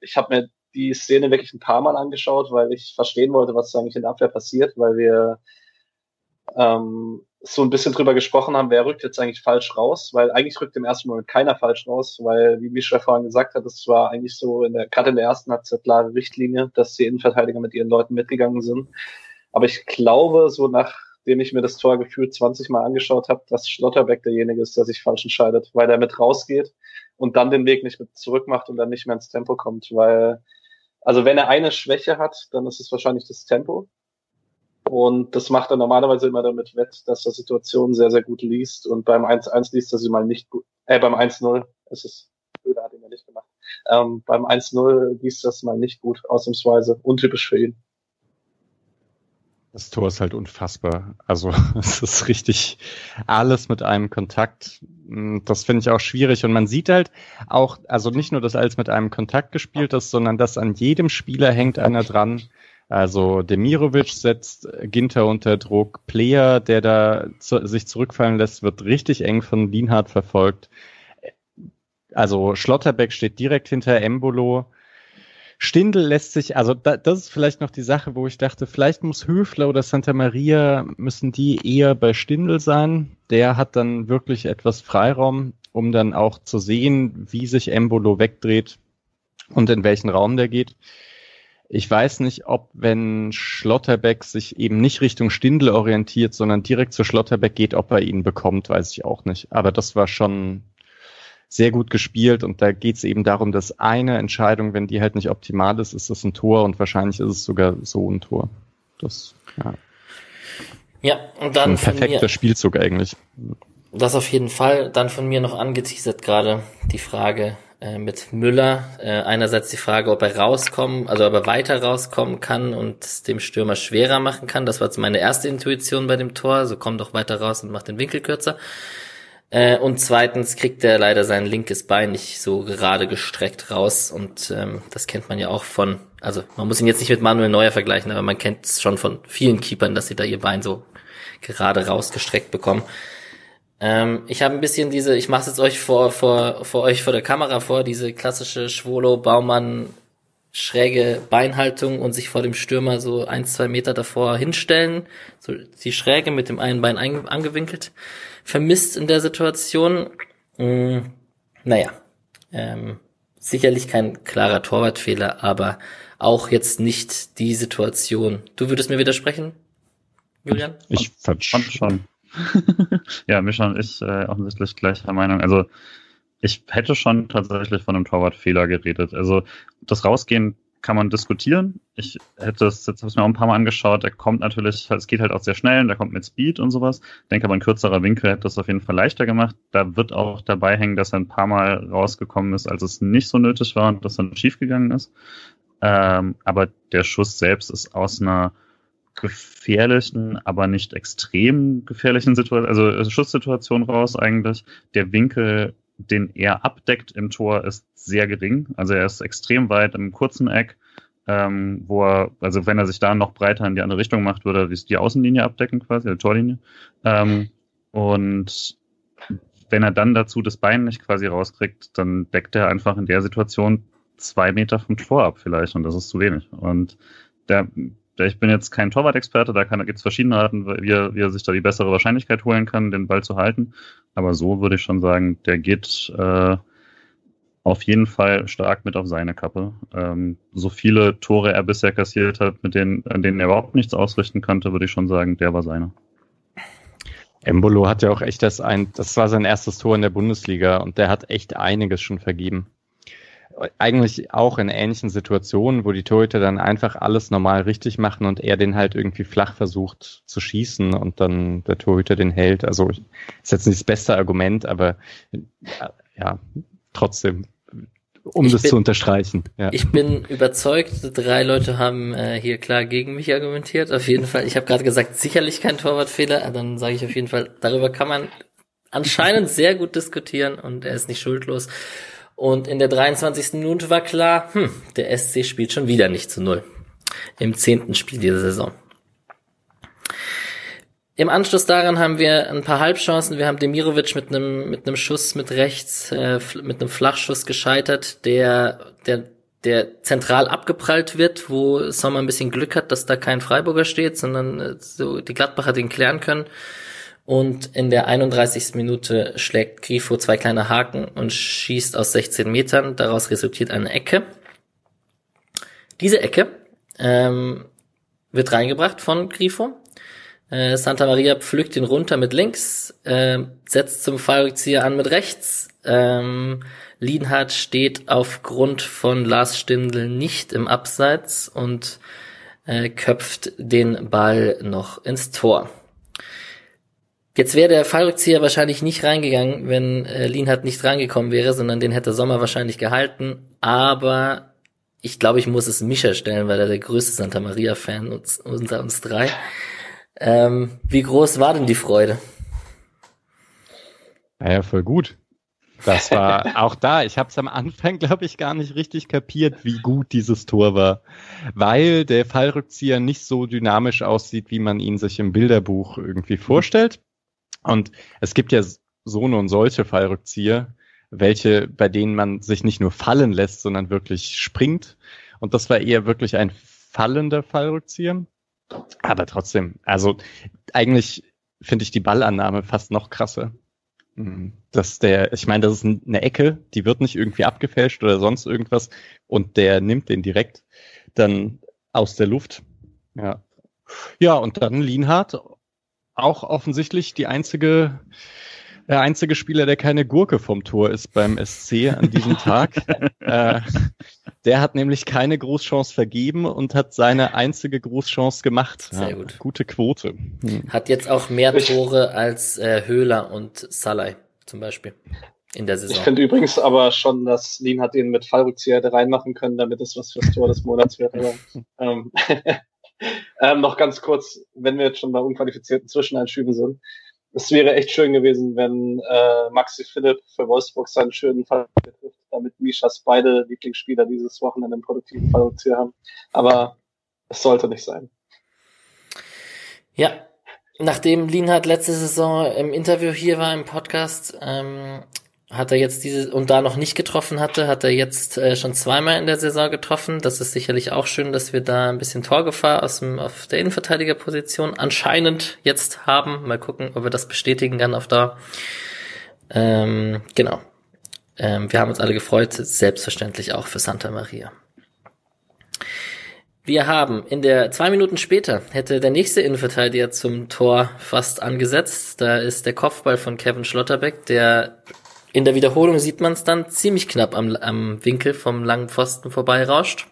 ich habe mir die Szene wirklich ein paar Mal angeschaut, weil ich verstehen wollte, was eigentlich in der Abwehr passiert, weil wir ähm, so ein bisschen drüber gesprochen haben, wer rückt jetzt eigentlich falsch raus, weil eigentlich rückt im ersten Moment keiner falsch raus, weil, wie Mischa vorhin gesagt hat, es war eigentlich so in der, gerade in der ersten Halbzeit klare Richtlinie, dass die Innenverteidiger mit ihren Leuten mitgegangen sind. Aber ich glaube, so nachdem ich mir das Tor gefühlt 20 Mal angeschaut habe, dass Schlotterbeck derjenige ist, der sich falsch entscheidet, weil er mit rausgeht und dann den Weg nicht mit zurück macht und dann nicht mehr ins Tempo kommt, weil also wenn er eine Schwäche hat, dann ist es wahrscheinlich das Tempo. Und das macht er normalerweise immer damit wett, dass er Situationen sehr, sehr gut liest. Und beim 1-1 liest er sie mal nicht gut. Äh, beim 1-0 ist es, Höhle hat ihn ja nicht gemacht. Ähm, beim 1-0 liest das mal nicht gut, ausnahmsweise. Untypisch für ihn. Das Tor ist halt unfassbar. Also [LAUGHS] es ist richtig alles mit einem Kontakt. Hm, das finde ich auch schwierig. Und man sieht halt auch, also nicht nur, dass alles mit einem Kontakt gespielt ist, sondern dass an jedem Spieler hängt einer dran. Also Demirovic setzt Ginter unter Druck. Player, der da zu, sich zurückfallen lässt, wird richtig eng von Lienhardt verfolgt. Also Schlotterbeck steht direkt hinter Embolo. Stindl lässt sich, also da, das ist vielleicht noch die Sache, wo ich dachte, vielleicht muss Höfler oder Santa Maria, müssen die eher bei Stindl sein. Der hat dann wirklich etwas Freiraum, um dann auch zu sehen, wie sich Embolo wegdreht und in welchen Raum der geht. Ich weiß nicht, ob wenn Schlotterbeck sich eben nicht Richtung Stindl orientiert, sondern direkt zu Schlotterbeck geht, ob er ihn bekommt, weiß ich auch nicht. Aber das war schon sehr gut gespielt und da geht es eben darum, dass eine Entscheidung, wenn die halt nicht optimal ist, ist es ein Tor und wahrscheinlich ist es sogar so ein Tor. Das, ja. Ja, und dann. Ein perfekter mir, Spielzug eigentlich. Das auf jeden Fall. Dann von mir noch angeteasert gerade die Frage, äh, mit Müller. Äh, einerseits die Frage, ob er rauskommen, also ob er weiter rauskommen kann und es dem Stürmer schwerer machen kann. Das war jetzt meine erste Intuition bei dem Tor. So komm doch weiter raus und mach den Winkel kürzer. Äh, und zweitens kriegt er leider sein linkes Bein nicht so gerade gestreckt raus. Und ähm, das kennt man ja auch von, also man muss ihn jetzt nicht mit Manuel Neuer vergleichen, aber man kennt es schon von vielen Keepern, dass sie da ihr Bein so gerade rausgestreckt bekommen. Ähm, ich habe ein bisschen diese, ich mache es jetzt euch vor, vor, vor euch vor der Kamera vor, diese klassische Schwolo-Baumann schräge Beinhaltung und sich vor dem Stürmer so ein, zwei Meter davor hinstellen, so die Schräge mit dem einen Bein angewinkelt, vermisst in der Situation. Hm, naja, ähm, sicherlich kein klarer Torwartfehler, aber auch jetzt nicht die Situation. Du würdest mir widersprechen, Julian? Ich fand schon. [LAUGHS] ja, Mischa und ich äh, offensichtlich gleicher Meinung. Also ich hätte schon tatsächlich von einem Torwartfehler geredet. Also das Rausgehen kann man diskutieren. Ich hätte es jetzt habe es mir auch ein paar Mal angeschaut. Der kommt natürlich, es geht halt auch sehr schnell und der kommt mit Speed und sowas. Ich denke aber ein kürzerer Winkel hätte das auf jeden Fall leichter gemacht. Da wird auch dabei hängen, dass er ein paar Mal rausgekommen ist, als es nicht so nötig war und das dann schiefgegangen ist. Ähm, aber der Schuss selbst ist aus einer gefährlichen, aber nicht extrem gefährlichen Situation, also Schusssituation raus eigentlich. Der Winkel, den er abdeckt im Tor, ist sehr gering. Also er ist extrem weit im kurzen Eck, ähm, wo er, also wenn er sich da noch breiter in die andere Richtung macht, würde er die Außenlinie abdecken quasi, die Torlinie. Ähm, und wenn er dann dazu das Bein nicht quasi rauskriegt, dann deckt er einfach in der Situation zwei Meter vom Tor ab vielleicht und das ist zu wenig. Und der ich bin jetzt kein Torwart-Experte, da gibt es verschiedene Arten, wie er, wie er sich da die bessere Wahrscheinlichkeit holen kann, den Ball zu halten. Aber so würde ich schon sagen, der geht äh, auf jeden Fall stark mit auf seine Kappe. Ähm, so viele Tore er bisher kassiert hat, mit denen, an denen er überhaupt nichts ausrichten konnte, würde ich schon sagen, der war seiner. Embolo hat ja auch echt das ein, das war sein erstes Tor in der Bundesliga und der hat echt einiges schon vergeben eigentlich auch in ähnlichen Situationen, wo die Torhüter dann einfach alles normal richtig machen und er den halt irgendwie flach versucht zu schießen und dann der Torhüter den hält. Also ist jetzt nicht das beste Argument, aber ja, trotzdem, um ich das bin, zu unterstreichen. Ja. Ich bin überzeugt, drei Leute haben äh, hier klar gegen mich argumentiert. Auf jeden Fall, ich habe gerade gesagt, sicherlich kein Torwartfehler, dann sage ich auf jeden Fall, darüber kann man anscheinend sehr gut diskutieren und er ist nicht schuldlos. Und in der 23. Minute war klar, hm, der SC spielt schon wieder nicht zu Null. Im zehnten Spiel dieser Saison. Im Anschluss daran haben wir ein paar Halbchancen. Wir haben Demirovic mit einem mit einem Schuss mit rechts, äh, mit einem Flachschuss gescheitert, der der der zentral abgeprallt wird, wo Sommer ein bisschen Glück hat, dass da kein Freiburger steht, sondern äh, so die Gladbacher den klären können. Und in der 31. Minute schlägt Grifo zwei kleine Haken und schießt aus 16 Metern. Daraus resultiert eine Ecke. Diese Ecke ähm, wird reingebracht von Grifo. Äh, Santa Maria pflückt ihn runter mit links, äh, setzt zum Fallrückzieher an mit rechts. Ähm, Lienhardt steht aufgrund von Lars Stindl nicht im Abseits und äh, köpft den Ball noch ins Tor. Jetzt wäre der Fallrückzieher wahrscheinlich nicht reingegangen, wenn äh, Lienhardt nicht reingekommen wäre, sondern den hätte Sommer wahrscheinlich gehalten. Aber ich glaube, ich muss es Mischa stellen, weil er der größte Santa Maria-Fan unter uns drei. Ähm, wie groß war denn die Freude? Naja, voll gut. Das war [LAUGHS] auch da. Ich habe es am Anfang, glaube ich, gar nicht richtig kapiert, wie gut dieses Tor war, weil der Fallrückzieher nicht so dynamisch aussieht, wie man ihn sich im Bilderbuch irgendwie vorstellt. Und es gibt ja so und solche Fallrückzieher, welche, bei denen man sich nicht nur fallen lässt, sondern wirklich springt. Und das war eher wirklich ein fallender Fallrückzieher. Aber trotzdem, also eigentlich finde ich die Ballannahme fast noch krasser. Mhm. Dass der, ich meine, das ist eine Ecke, die wird nicht irgendwie abgefälscht oder sonst irgendwas und der nimmt den direkt dann aus der Luft. Ja. Ja, und dann Lienhardt auch offensichtlich die einzige, der einzige Spieler, der keine Gurke vom Tor ist beim SC an diesem [LAUGHS] Tag. äh, der hat nämlich keine Großchance vergeben und hat seine einzige Großchance gemacht. Sehr ja, gut. Gute Quote. Hm. Hat jetzt auch mehr Tore als äh, Höhler und Salai zum Beispiel. in der Saison. Ich finde übrigens aber schon, dass Lean hat ihn mit Fallrückzieher hätte reinmachen können, damit es was fürs Tor des Monats wird. Aber, [LAUGHS] ähm, [LAUGHS] ähm, noch ganz kurz, wenn wir jetzt schon bei unqualifizierten Zwischeneinschüben sind. Es wäre echt schön gewesen, wenn äh, Maxi Philipp für Wolfsburg seinen schönen Fall betrifft, damit Mishas beide Lieblingsspieler dieses Wochenende einen produktiven Fallrückzieher haben. Aber es sollte nicht sein. Ja, nachdem Lienhardt letzte Saison im Interview hier war im Podcast, ähm, hat er jetzt diese und da noch nicht getroffen hatte, hat er jetzt äh, schon zweimal in der Saison getroffen. Das ist sicherlich auch schön, dass wir da ein bisschen Torgefahr aus dem auf der Innenverteidigerposition anscheinend jetzt haben. Mal gucken, ob wir das bestätigen kann auf da. Ähm, genau. Ähm, wir haben uns alle gefreut, selbstverständlich auch für Santa Maria. Wir haben in der zwei Minuten später hätte der nächste Innenverteidiger zum Tor fast angesetzt. Da ist der Kopfball von Kevin Schlotterbeck, der in der Wiederholung sieht man es dann ziemlich knapp am, am Winkel vom langen Pfosten vorbeirauscht.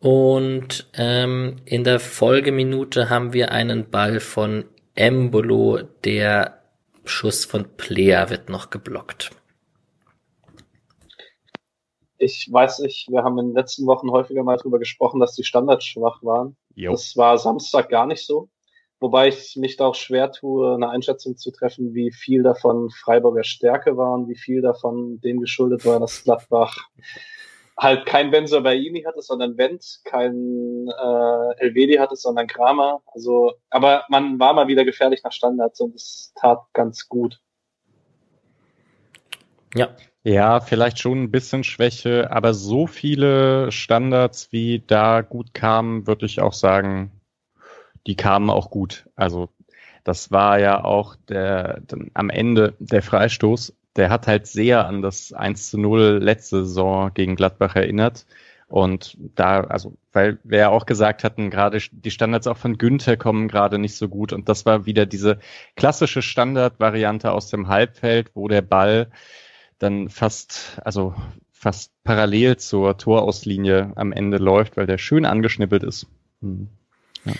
Und ähm, in der Folgeminute haben wir einen Ball von Embolo, der Schuss von Plea wird noch geblockt ich weiß nicht, wir haben in den letzten Wochen häufiger mal drüber gesprochen, dass die Standards schwach waren. Jo. Das war Samstag gar nicht so. Wobei ich mich da auch schwer tue, eine Einschätzung zu treffen, wie viel davon Freiburger Stärke war und wie viel davon dem geschuldet war, dass Gladbach halt kein Benzo Baini hatte, sondern Wendt, kein äh, Elvedi hatte, sondern Kramer. Also, aber man war mal wieder gefährlich nach Standards und es tat ganz gut. Ja, ja, vielleicht schon ein bisschen Schwäche, aber so viele Standards, wie da gut kamen, würde ich auch sagen, die kamen auch gut. Also das war ja auch der am Ende der Freistoß, der hat halt sehr an das 1 zu 0 letzte Saison gegen Gladbach erinnert. Und da, also, weil wir ja auch gesagt hatten, gerade die Standards auch von Günther kommen gerade nicht so gut. Und das war wieder diese klassische Standardvariante aus dem Halbfeld, wo der Ball dann fast, also fast parallel zur Torauslinie am Ende läuft, weil der schön angeschnippelt ist. Hm. Ja,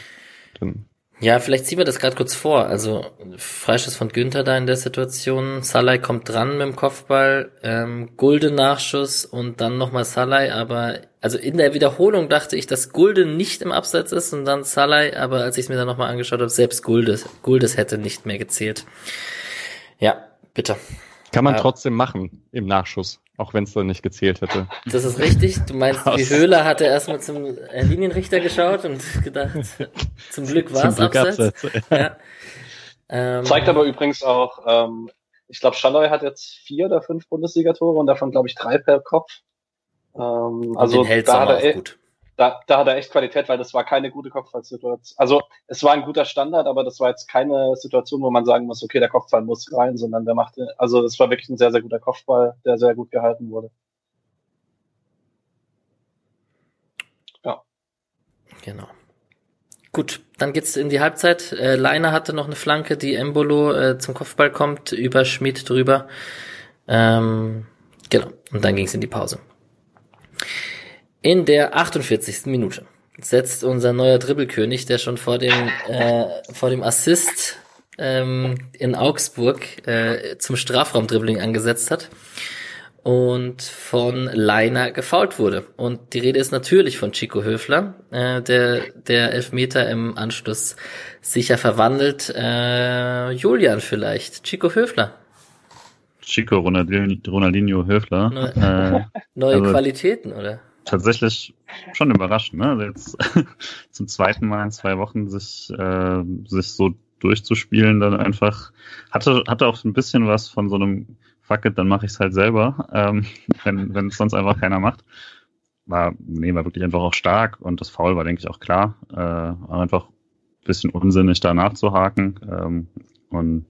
dann. ja, vielleicht ziehen wir das gerade kurz vor. Also Freischuss von Günther da in der Situation. Salai kommt dran mit dem Kopfball, ähm, Gulde Nachschuss und dann nochmal Salai. Aber also in der Wiederholung dachte ich, dass Gulde nicht im Abseits ist und dann Salai. Aber als ich es mir dann nochmal angeschaut habe, selbst Guldes, Guldes hätte nicht mehr gezählt. Ja, bitte. Kann man ja. trotzdem machen im Nachschuss, auch wenn es dann nicht gezählt hätte. Das ist richtig. Du meinst, die Höhler hatte erstmal zum äh, Linienrichter geschaut und gedacht, zum Glück war es abseits. abseits. Ja. Ähm, Zeigt aber übrigens auch, ähm, ich glaube, Schalloy hat jetzt vier oder fünf Bundesligatore und davon, glaube ich, drei per Kopf. Ähm, also da hat er, gut da, da hat er echt Qualität, weil das war keine gute Kopfballsituation. Also es war ein guter Standard, aber das war jetzt keine Situation, wo man sagen muss, okay, der Kopfball muss rein, sondern der machte, also es war wirklich ein sehr, sehr guter Kopfball, der sehr gut gehalten wurde. Ja. Genau. Gut, dann geht's in die Halbzeit. Äh, Leiner hatte noch eine Flanke, die Embolo äh, zum Kopfball kommt, über Schmied drüber. Ähm, genau, und dann ging's in die Pause. In der 48. Minute setzt unser neuer Dribbelkönig, der schon vor dem, äh, vor dem Assist ähm, in Augsburg äh, zum Strafraumdribbling angesetzt hat und von Leiner gefault wurde. Und die Rede ist natürlich von Chico Höfler, äh, der der Elfmeter im Anschluss sicher verwandelt. Äh, Julian vielleicht, Chico Höfler. Chico Ronaldinho, Ronaldinho Höfler. [LAUGHS] Neue, äh, neue also, Qualitäten, oder? Tatsächlich schon überraschend, ne? Also jetzt [LAUGHS] zum zweiten Mal in zwei Wochen sich, äh, sich so durchzuspielen, dann einfach hatte, hatte auch ein bisschen was von so einem Fuck it, dann mache ich es halt selber, ähm, [LAUGHS] wenn wenn es sonst einfach keiner macht. War, nee, war wirklich einfach auch stark und das Foul war, denke ich, auch klar. Äh, war einfach ein bisschen unsinnig da nachzuhaken. Ähm, und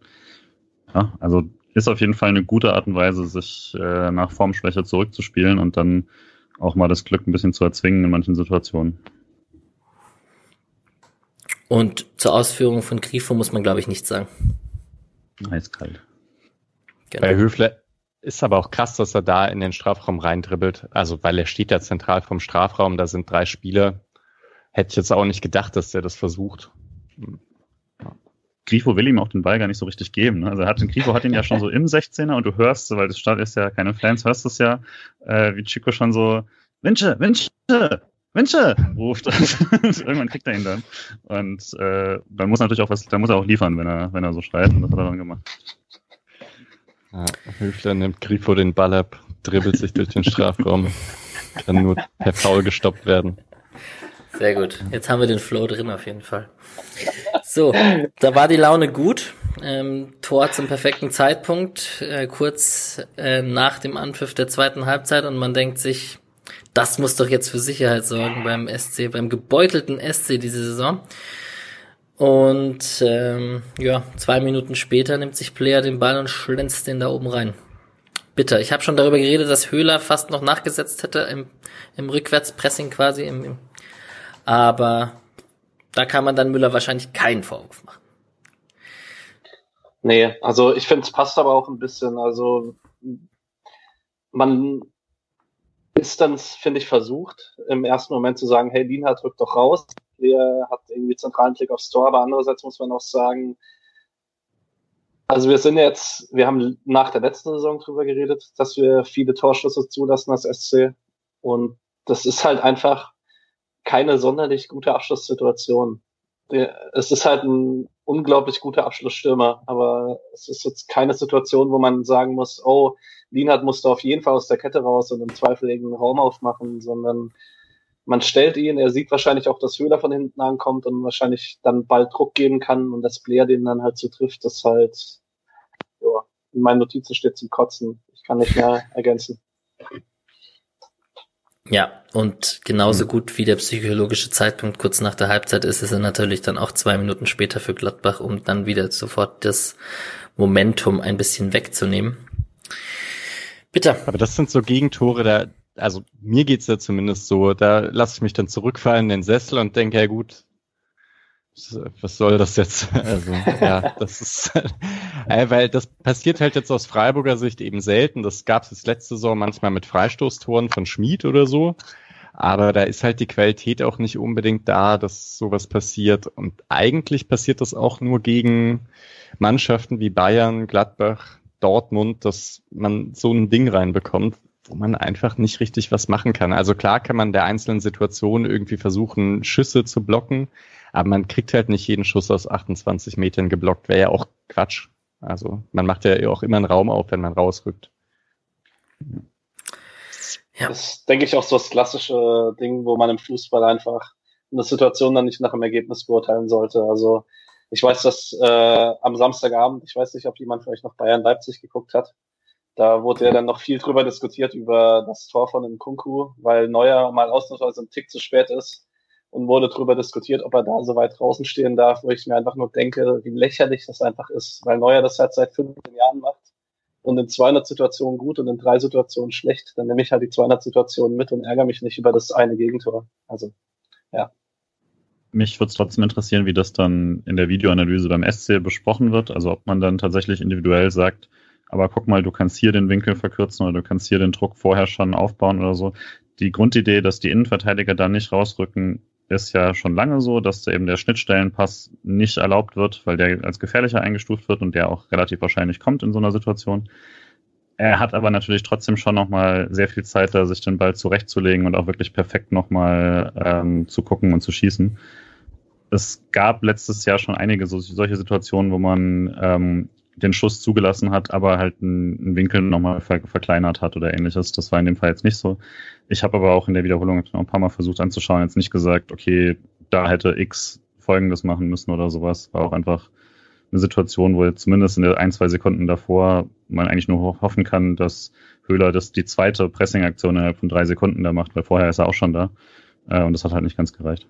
ja, also ist auf jeden Fall eine gute Art und Weise, sich äh, nach Formschwäche zurückzuspielen und dann auch mal das Glück ein bisschen zu erzwingen in manchen Situationen. Und zur Ausführung von Grifo muss man, glaube ich, nichts sagen. Eiskalt. Genau. Bei Höfler ist aber auch krass, dass er da in den Strafraum reindribbelt. Also, weil er steht da zentral vom Strafraum, da sind drei Spieler. Hätte ich jetzt auch nicht gedacht, dass der das versucht. Grifo will ihm auch den Ball gar nicht so richtig geben. Ne? Also er hat den Grifo hat ihn ja schon so im 16er und du hörst, weil das Start ist ja keine Fans, hörst du es ja, äh, wie Chico schon so, Wünsche, Wünsche, Wünsche ruft. [LAUGHS] Irgendwann kriegt er ihn dann. Und äh, dann muss er natürlich auch was, dann muss er auch liefern, wenn er, wenn er so schreit. Und das hat er dann gemacht. Ja, Höfler nimmt Grifo den Ball ab, dribbelt sich durch den Strafraum, kann nur per Foul gestoppt werden. Sehr gut. Jetzt haben wir den Flow drin auf jeden Fall. So, da war die Laune gut. Ähm, Tor zum perfekten Zeitpunkt, äh, kurz äh, nach dem Anpfiff der zweiten Halbzeit und man denkt sich, das muss doch jetzt für Sicherheit sorgen beim SC, beim gebeutelten SC diese Saison. Und ähm, ja, zwei Minuten später nimmt sich Player den Ball und schlänzt den da oben rein. Bitter. Ich habe schon darüber geredet, dass Höhler fast noch nachgesetzt hätte im, im Rückwärtspressing quasi. Im, im, aber da kann man dann Müller wahrscheinlich keinen Vorwurf machen. Nee, also ich finde, es passt aber auch ein bisschen. Also man ist dann, finde ich, versucht, im ersten Moment zu sagen, hey, Lienhardt drückt doch raus. Der hat irgendwie zentralen Klick aufs Tor, aber andererseits muss man auch sagen, also wir sind jetzt, wir haben nach der letzten Saison drüber geredet, dass wir viele Torschüsse zulassen als SC. Und das ist halt einfach keine sonderlich gute Abschlusssituation. Es ist halt ein unglaublich guter Abschlussstürmer, aber es ist jetzt keine Situation, wo man sagen muss, oh, Lienhardt musste auf jeden Fall aus der Kette raus und im Zweifel irgendeinen Raum aufmachen, sondern man stellt ihn, er sieht wahrscheinlich auch, dass Höhler von hinten ankommt und wahrscheinlich dann bald Druck geben kann und das Player den dann halt so trifft, das halt, ja, in meinen Notizen steht zum Kotzen. Ich kann nicht mehr ergänzen. Ja, und genauso gut wie der psychologische Zeitpunkt kurz nach der Halbzeit ist, ist er natürlich dann auch zwei Minuten später für Gladbach, um dann wieder sofort das Momentum ein bisschen wegzunehmen. Bitte. Aber das sind so Gegentore, da, also mir geht's ja zumindest so, da lasse ich mich dann zurückfallen in den Sessel und denke, ja gut, was soll das jetzt? [LAUGHS] Also, ja, das ist, äh, weil das passiert halt jetzt aus Freiburger Sicht eben selten. Das gab es jetzt letzte Saison manchmal mit Freistoßtoren von Schmid oder so. Aber da ist halt die Qualität auch nicht unbedingt da, dass sowas passiert. Und eigentlich passiert das auch nur gegen Mannschaften wie Bayern, Gladbach, Dortmund, dass man so ein Ding reinbekommt, wo man einfach nicht richtig was machen kann. Also klar kann man der einzelnen Situation irgendwie versuchen, Schüsse zu blocken, aber man kriegt halt nicht jeden Schuss aus 28 Metern geblockt. Wäre ja auch Quatsch. Also man macht ja auch immer einen Raum auf, wenn man rausrückt. Ja. Das ist, denke ich, auch so das klassische Ding, wo man im Fußball einfach eine Situation dann nicht nach dem Ergebnis beurteilen sollte. Also ich weiß, dass äh, am Samstagabend, ich weiß nicht, ob jemand vielleicht noch Bayern Leipzig geguckt hat, da wurde ja dann noch viel drüber diskutiert über das Tor von Nkunku, weil Neuer mal ausnahmsweise ein Tick zu spät ist und wurde drüber diskutiert, ob er da so weit draußen stehen darf, wo ich mir einfach nur denke, wie lächerlich das einfach ist, weil Neuer das halt seit 15 Jahren macht und in 200 Situationen gut und in drei Situationen schlecht, dann nehme ich halt die 200 Situationen mit und ärgere mich nicht über das eine Gegentor. Also, ja mich würde es trotzdem interessieren, wie das dann in der Videoanalyse beim SC besprochen wird. Also ob man dann tatsächlich individuell sagt, aber guck mal, du kannst hier den Winkel verkürzen oder du kannst hier den Druck vorher schon aufbauen oder so. Die Grundidee, dass die Innenverteidiger dann nicht rausrücken, ist ja schon lange so, dass eben der Schnittstellenpass nicht erlaubt wird, weil der als gefährlicher eingestuft wird und der auch relativ wahrscheinlich kommt in so einer Situation. Er hat aber natürlich trotzdem schon nochmal sehr viel Zeit, da sich den Ball zurechtzulegen und auch wirklich perfekt nochmal ähm, zu gucken und zu schießen es gab letztes Jahr schon einige so, solche Situationen, wo man ähm, den Schuss zugelassen hat, aber halt einen, Winkel nochmal ver verkleinert hat oder ähnliches. Das war in dem Fall jetzt nicht so. Ich habe aber auch in der Wiederholung noch ein paar Mal versucht anzuschauen, jetzt nicht gesagt, okay, da hätte X Folgendes machen müssen oder sowas. War auch einfach eine Situation, wo jetzt zumindest in der ein, zwei Sekunden davor man eigentlich nur hoffen kann, dass Höhler das die zweite Pressing-Aktion innerhalb von drei Sekunden da macht, weil vorher ist er auch schon da. Äh, und das hat halt nicht ganz gereicht.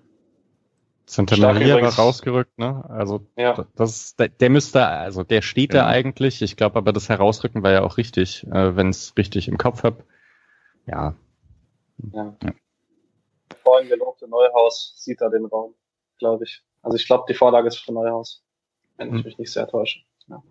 Santa Maria war rausgerückt, ne? Also ja. das, der, der müsste, also der steht ja. da eigentlich. Ich glaube, aber das Herausrücken war ja auch richtig, äh, wenn es richtig im Kopf hab. Ja. ja. ja. Vorhin gelobte Neuhaus sieht da den Raum, glaube ich. Also ich glaube, die Vorlage ist für Neuhaus, wenn ich hm. mich nicht sehr täusche. Ja.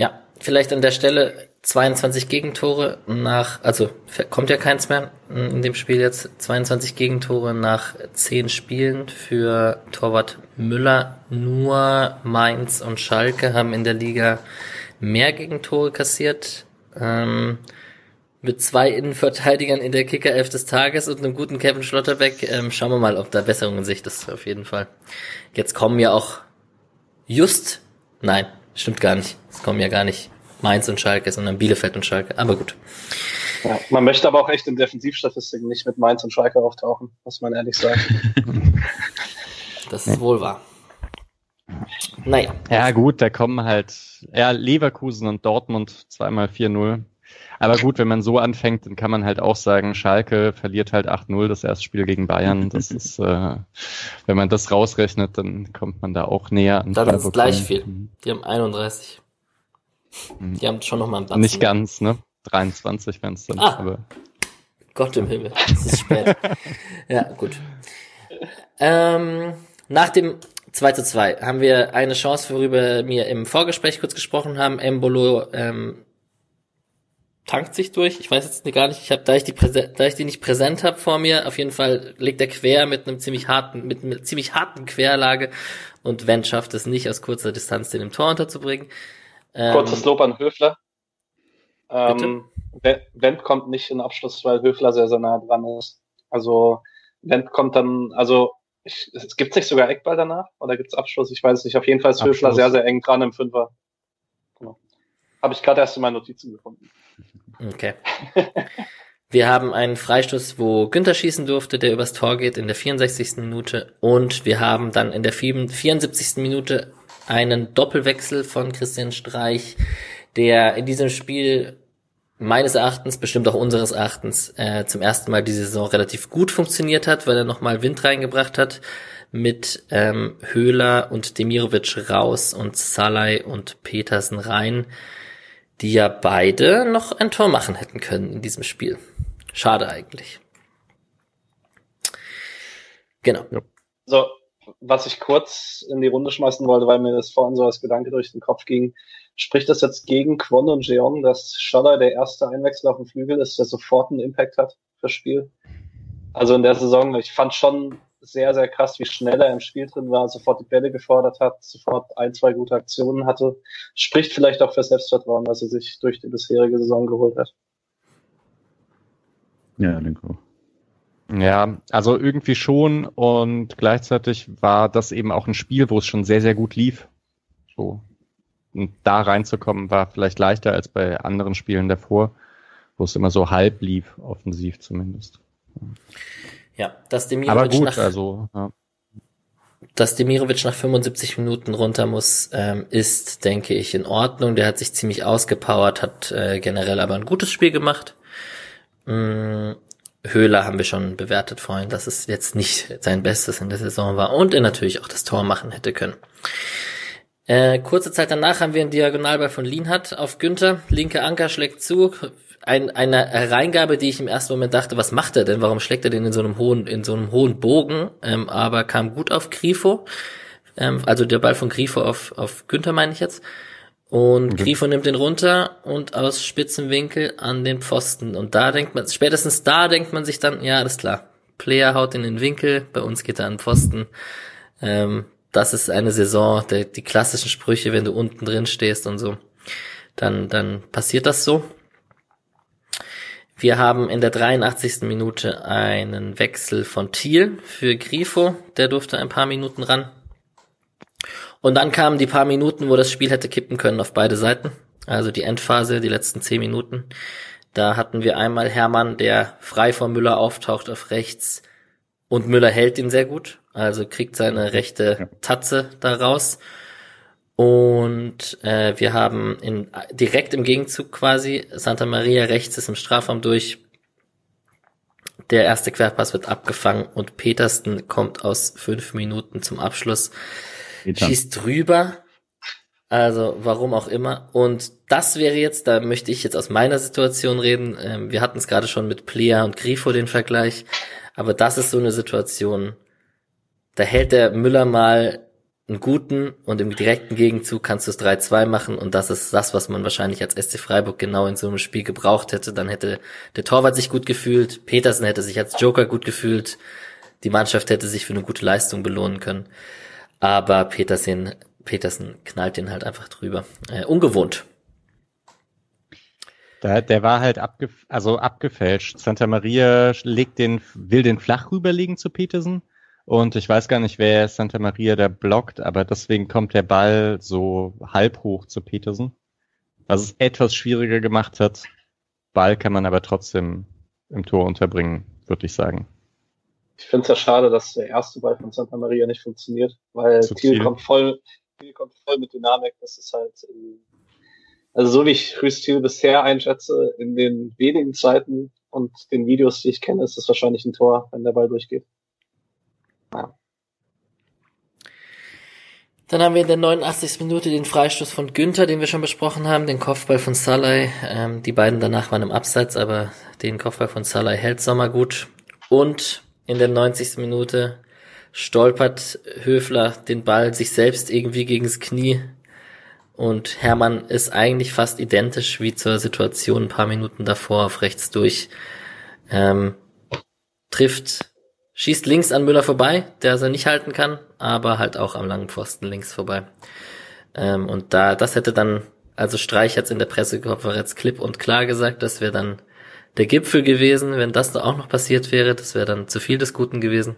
Ja, vielleicht an der Stelle 22 Gegentore nach, also kommt ja keins mehr in dem Spiel jetzt, 22 Gegentore nach 10 Spielen für Torwart Müller. Nur Mainz und Schalke haben in der Liga mehr Gegentore kassiert. Ähm, mit zwei Innenverteidigern in der Kicker-Elf des Tages und einem guten Kevin Schlotterbeck. Ähm, schauen wir mal, ob da Besserung in Sicht ist, auf jeden Fall. Jetzt kommen ja auch just, nein, stimmt gar nicht. Es kommen ja gar nicht Mainz und Schalke, sondern Bielefeld und Schalke. Aber gut. Ja, man möchte aber auch echt in Defensivstatistiken nicht mit Mainz und Schalke auftauchen, muss man ehrlich sagen. [LAUGHS] das ist wohl wahr. Naja. Ja, gut, da kommen halt, ja, Leverkusen und Dortmund zweimal 4-0. Aber gut, wenn man so anfängt, dann kann man halt auch sagen, Schalke verliert halt 8-0 das erste Spiel gegen Bayern. Das [LAUGHS] ist, äh, wenn man das rausrechnet, dann kommt man da auch näher an. Dann ist es gleich viel. Die haben 31. Mhm. Die haben schon noch mal einen Platz. Nicht ganz, ne? 23 wären es dann. Ah, aber. Gott im Himmel, es ist spät. [LAUGHS] ja, gut. Ähm, nach dem 2 zu 2 haben wir eine Chance, worüber wir im Vorgespräch kurz gesprochen haben. Embolo ähm, tankt sich durch. Ich weiß jetzt gar nicht, ich habe, da ich die da ich die nicht präsent habe vor mir, auf jeden Fall legt er quer mit einem ziemlich harten, mit einer ziemlich harten Querlage und Wendt schafft es nicht aus kurzer Distanz den im Tor unterzubringen. Ähm, Kurzes Lob an Höfler. Ähm, Wendt kommt nicht in Abschluss, weil Höfler sehr, sehr nah dran ist. Also Wendt kommt dann, also ich, es gibt sich sogar Eckball danach oder gibt es Abschluss? Ich weiß es nicht. Auf jeden Fall ist Abschluss. Höfler sehr, sehr eng dran im Fünfer. Genau. Habe ich gerade erst in meinen Notizen gefunden. Okay. Wir haben einen Freistoß, wo Günther schießen durfte, der übers Tor geht in der 64. Minute. Und wir haben dann in der 74. Minute einen Doppelwechsel von Christian Streich, der in diesem Spiel meines Erachtens, bestimmt auch unseres Erachtens, äh, zum ersten Mal diese Saison relativ gut funktioniert hat, weil er nochmal Wind reingebracht hat mit ähm, Höhler und Demirovic raus und Salai und Petersen rein, die ja beide noch ein Tor machen hätten können in diesem Spiel. Schade eigentlich. Genau. Ja. So, was ich kurz in die Runde schmeißen wollte, weil mir das vorhin so als Gedanke durch den Kopf ging, spricht das jetzt gegen Kwon und Jeong, dass Schaller der erste Einwechsel auf dem Flügel ist, der sofort einen Impact hat fürs Spiel? Also in der Saison, ich fand schon sehr, sehr krass, wie schnell er im Spiel drin war, sofort die Bälle gefordert hat, sofort ein, zwei gute Aktionen hatte. Spricht vielleicht auch für Selbstvertrauen, was er sich durch die bisherige Saison geholt hat. Ja, auch. Ja, also irgendwie schon und gleichzeitig war das eben auch ein Spiel, wo es schon sehr, sehr gut lief. So. Und da reinzukommen war vielleicht leichter als bei anderen Spielen davor, wo es immer so halb lief, offensiv zumindest. Ja, dass Demirovic Aber gut, nach, also, ja. dass Demirovic nach 75 Minuten runter muss, ähm, ist, denke ich, in Ordnung. Der hat sich ziemlich ausgepowert, hat äh, generell aber ein gutes Spiel gemacht. Mm, Höhler haben wir schon bewertet vorhin, dass es jetzt nicht sein Bestes in der Saison war und er natürlich auch das Tor machen hätte können. Äh, kurze Zeit danach haben wir einen Diagonalball von Lienhardt auf Günther. Linke Anker schlägt zu. Ein, eine Reingabe, die ich im ersten Moment dachte, was macht er denn? Warum schlägt er den in so einem hohen, in so einem hohen Bogen? Ähm, aber kam gut auf Grifo. Ähm, also der Ball von Grifo auf, auf Günther meine ich jetzt. Und okay. Grifo nimmt den runter und aus spitzen Winkel an den Pfosten. Und da denkt man, spätestens da denkt man sich dann, ja, alles klar. Player haut in den Winkel, bei uns geht er an den Pfosten. Ähm, das ist eine Saison, der, die klassischen Sprüche, wenn du unten drin stehst und so. Dann, dann passiert das so. Wir haben in der 83. Minute einen Wechsel von Thiel für Grifo. Der durfte ein paar Minuten ran. Und dann kamen die paar Minuten, wo das Spiel hätte kippen können auf beide Seiten. Also die Endphase, die letzten zehn Minuten. Da hatten wir einmal Hermann, der frei vor Müller auftaucht auf rechts und Müller hält ihn sehr gut. Also kriegt seine rechte Tatze da raus. Und äh, wir haben in, direkt im Gegenzug quasi Santa Maria rechts ist im Strafraum durch. Der erste Querpass wird abgefangen und Petersten kommt aus fünf Minuten zum Abschluss schießt drüber. Also warum auch immer. Und das wäre jetzt, da möchte ich jetzt aus meiner Situation reden. Ähm, wir hatten es gerade schon mit Plea und Grifo den Vergleich. Aber das ist so eine Situation, da hält der Müller mal einen guten und im direkten Gegenzug kannst du es 3-2 machen und das ist das, was man wahrscheinlich als SC Freiburg genau in so einem Spiel gebraucht hätte. Dann hätte der Torwart sich gut gefühlt, Petersen hätte sich als Joker gut gefühlt, die Mannschaft hätte sich für eine gute Leistung belohnen können. Aber Petersen, Petersen knallt den halt einfach drüber. Äh, ungewohnt. Der, der war halt abge, also abgefälscht. Santa Maria legt den, will den flach rüberlegen zu Petersen. Und ich weiß gar nicht, wer Santa Maria da blockt, aber deswegen kommt der Ball so halb hoch zu Petersen. Was es etwas schwieriger gemacht hat. Ball kann man aber trotzdem im Tor unterbringen, würde ich sagen. Ich finde es ja schade, dass der erste Ball von Santa Maria nicht funktioniert, weil Thiel kommt voll, Thiel kommt voll mit Dynamik. Das ist halt, also so wie ich Chris Thiel bisher einschätze, in den wenigen Zeiten und den Videos, die ich kenne, ist es wahrscheinlich ein Tor, wenn der Ball durchgeht. Dann haben wir in der 89. Minute den Freistoß von Günther, den wir schon besprochen haben, den Kopfball von Salai. Ähm, die beiden danach waren im Abseits, aber den Kopfball von Salai hält Sommer gut. Und in der 90. Minute stolpert Höfler den Ball sich selbst irgendwie gegens Knie und Hermann ist eigentlich fast identisch wie zur Situation ein paar Minuten davor auf rechts durch. Ähm, trifft, schießt links an Müller vorbei, der er nicht halten kann, aber halt auch am langen Pfosten links vorbei. Ähm, und da, das hätte dann, also Streich hat in der Pressekonferenz klipp und klar gesagt, das wäre dann der Gipfel gewesen, wenn das da auch noch passiert wäre. Das wäre dann zu viel des Guten gewesen.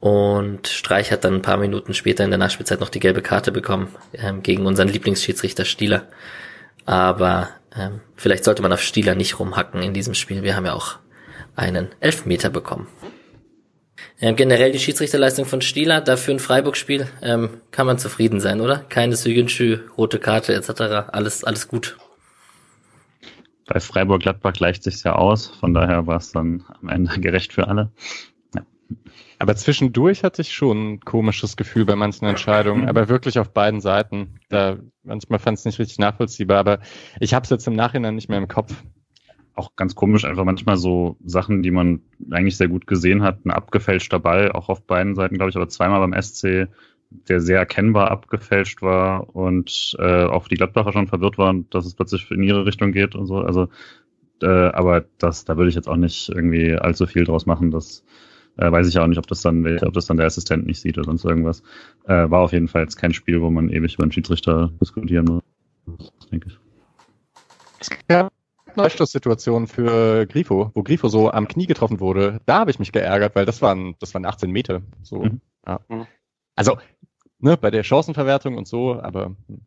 Und Streich hat dann ein paar Minuten später in der Nachspielzeit noch die gelbe Karte bekommen ähm, gegen unseren Lieblingsschiedsrichter Stieler. Aber ähm, vielleicht sollte man auf Stieler nicht rumhacken in diesem Spiel. Wir haben ja auch einen Elfmeter bekommen. Ähm, generell die Schiedsrichterleistung von Stieler, dafür ein Freiburg-Spiel, ähm, kann man zufrieden sein, oder? Keine Suyunchu, rote Karte etc. Alles, alles gut bei Freiburg-Gladbach gleicht sich ja aus. Von daher war es dann am Ende [LAUGHS] gerecht für alle. Ja. Aber zwischendurch hatte ich schon ein komisches Gefühl bei manchen Entscheidungen, aber wirklich auf beiden Seiten. Da manchmal fand es nicht richtig nachvollziehbar, aber ich habe es jetzt im Nachhinein nicht mehr im Kopf. Auch ganz komisch, einfach manchmal so Sachen, die man eigentlich sehr gut gesehen hat. Ein abgefälschter Ball, auch auf beiden Seiten, glaube ich, aber zweimal beim SC der sehr erkennbar abgefälscht war und äh, auch die Gladbacher schon verwirrt waren, dass es plötzlich in ihre Richtung geht und so. Also, äh, aber das, da würde ich jetzt auch nicht irgendwie allzu viel draus machen. Das äh, weiß ich ja auch nicht, ob das dann, ob das dann der Assistent nicht sieht oder sonst irgendwas. Äh, war auf jeden Fall jetzt kein Spiel, wo man ewig über einen Schiedsrichter diskutieren muss, denke ich. Ja. Freistoßsituation für Grifo, wo Grifo so am Knie getroffen wurde, da habe ich mich geärgert, weil das waren, das waren 18 Meter. So, mhm. ja. Mhm. Also ne, bei der Chancenverwertung und so, aber. Hm.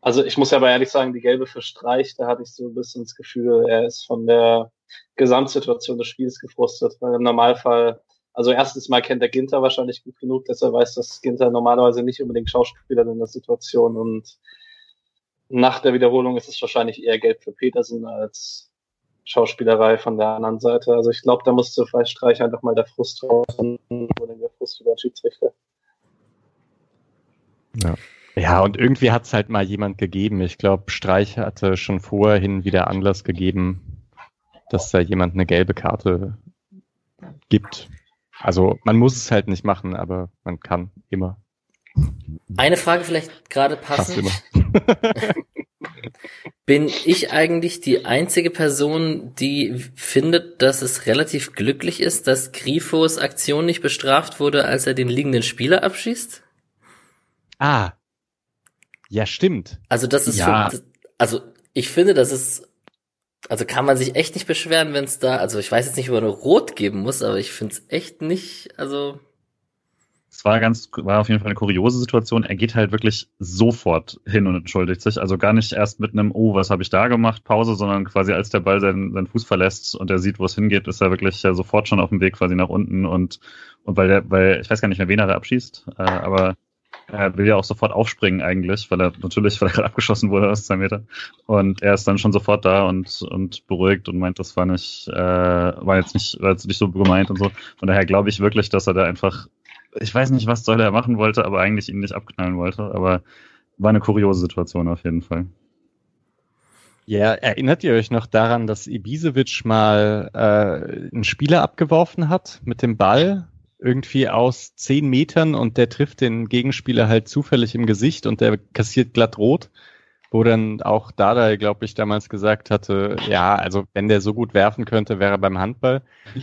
Also ich muss ja aber ehrlich sagen, die gelbe für Streich, da hatte ich so ein bisschen das Gefühl, er ist von der Gesamtsituation des Spiels gefrustet, weil im Normalfall, also erstens mal kennt der Ginter wahrscheinlich gut genug, dass er weiß, dass Ginter normalerweise nicht unbedingt Schauspieler in der Situation und nach der Wiederholung ist es wahrscheinlich eher gelb für Petersen als Schauspielerei von der anderen Seite. Also ich glaube, da musste vielleicht Streich einfach mal der Frust raus und der Frust über den Schiedsrichter. Ja. Ja, und irgendwie hat es halt mal jemand gegeben. Ich glaube, Streich hatte schon vorhin wieder Anlass gegeben, dass da jemand eine gelbe Karte gibt. Also man muss es halt nicht machen, aber man kann immer. Eine Frage vielleicht gerade passend. [LAUGHS] Bin ich eigentlich die einzige Person, die findet, dass es relativ glücklich ist, dass Grifos Aktion nicht bestraft wurde, als er den liegenden Spieler abschießt? Ah. Ja, stimmt. Also das ist ja. Für, also ich finde, das ist also kann man sich echt nicht beschweren, wenn es da, also ich weiß jetzt nicht, ob man Rot geben muss, aber ich finde es echt nicht, also. War ganz, war auf jeden Fall eine kuriose Situation. Er geht halt wirklich sofort hin und entschuldigt sich. Also gar nicht erst mit einem, oh, was habe ich da gemacht, Pause, sondern quasi als der Ball seinen, seinen Fuß verlässt und er sieht, wo es hingeht, ist er wirklich ja sofort schon auf dem Weg quasi nach unten und, und weil der, weil, ich weiß gar nicht mehr, wen er da abschießt, äh, aber er will ja auch sofort aufspringen eigentlich, weil er natürlich, weil er gerade abgeschossen wurde aus zwei Meter. Und er ist dann schon sofort da und, und beruhigt und meint, das war nicht, äh, war jetzt nicht, war jetzt nicht so gemeint und so. Von daher glaube ich wirklich, dass er da einfach, ich weiß nicht, was soll er machen wollte, aber eigentlich ihn nicht abknallen wollte. Aber war eine kuriose Situation auf jeden Fall. Ja, erinnert ihr euch noch daran, dass Ibisevic mal äh, einen Spieler abgeworfen hat mit dem Ball irgendwie aus zehn Metern und der trifft den Gegenspieler halt zufällig im Gesicht und der kassiert glatt rot, wo dann auch Dada, glaube ich, damals gesagt hatte, ja, also wenn der so gut werfen könnte, wäre er beim Handball.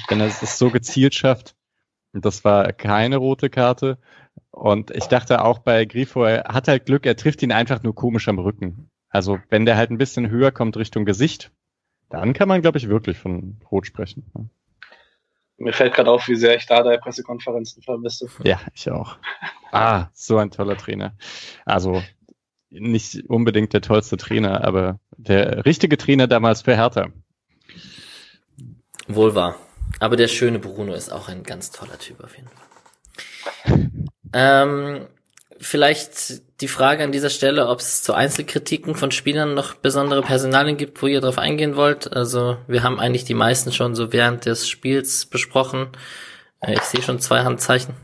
Wenn er es so gezielt schafft, das war keine rote Karte. Und ich dachte auch bei Grifo, er hat halt Glück, er trifft ihn einfach nur komisch am Rücken. Also wenn der halt ein bisschen höher kommt Richtung Gesicht, dann kann man, glaube ich, wirklich von Rot sprechen. Mir fällt gerade auf, wie sehr ich da der Pressekonferenzen vermisse. Ja, ich auch. Ah, so ein toller Trainer. Also nicht unbedingt der tollste Trainer, aber der richtige Trainer damals für Hertha. Wohl wahr. Aber der schöne Bruno ist auch ein ganz toller Typ auf jeden Fall. Ähm, vielleicht die Frage an dieser Stelle, ob es zu Einzelkritiken von Spielern noch besondere Personalien gibt, wo ihr drauf eingehen wollt. Also wir haben eigentlich die meisten schon so während des Spiels besprochen. Äh, ich sehe schon zwei Handzeichen.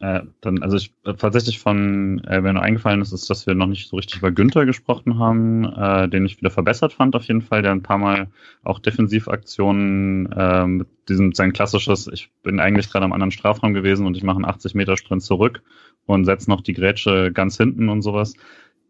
Äh, dann, also ich äh, tatsächlich von, äh, wenn eingefallen ist, ist, dass wir noch nicht so richtig über Günther gesprochen haben, äh, den ich wieder verbessert fand auf jeden Fall, der ein paar Mal auch Defensivaktionen äh, mit diesem sein klassisches, ich bin eigentlich gerade am anderen Strafraum gewesen und ich mache einen 80 Meter Sprint zurück und setze noch die Grätsche ganz hinten und sowas.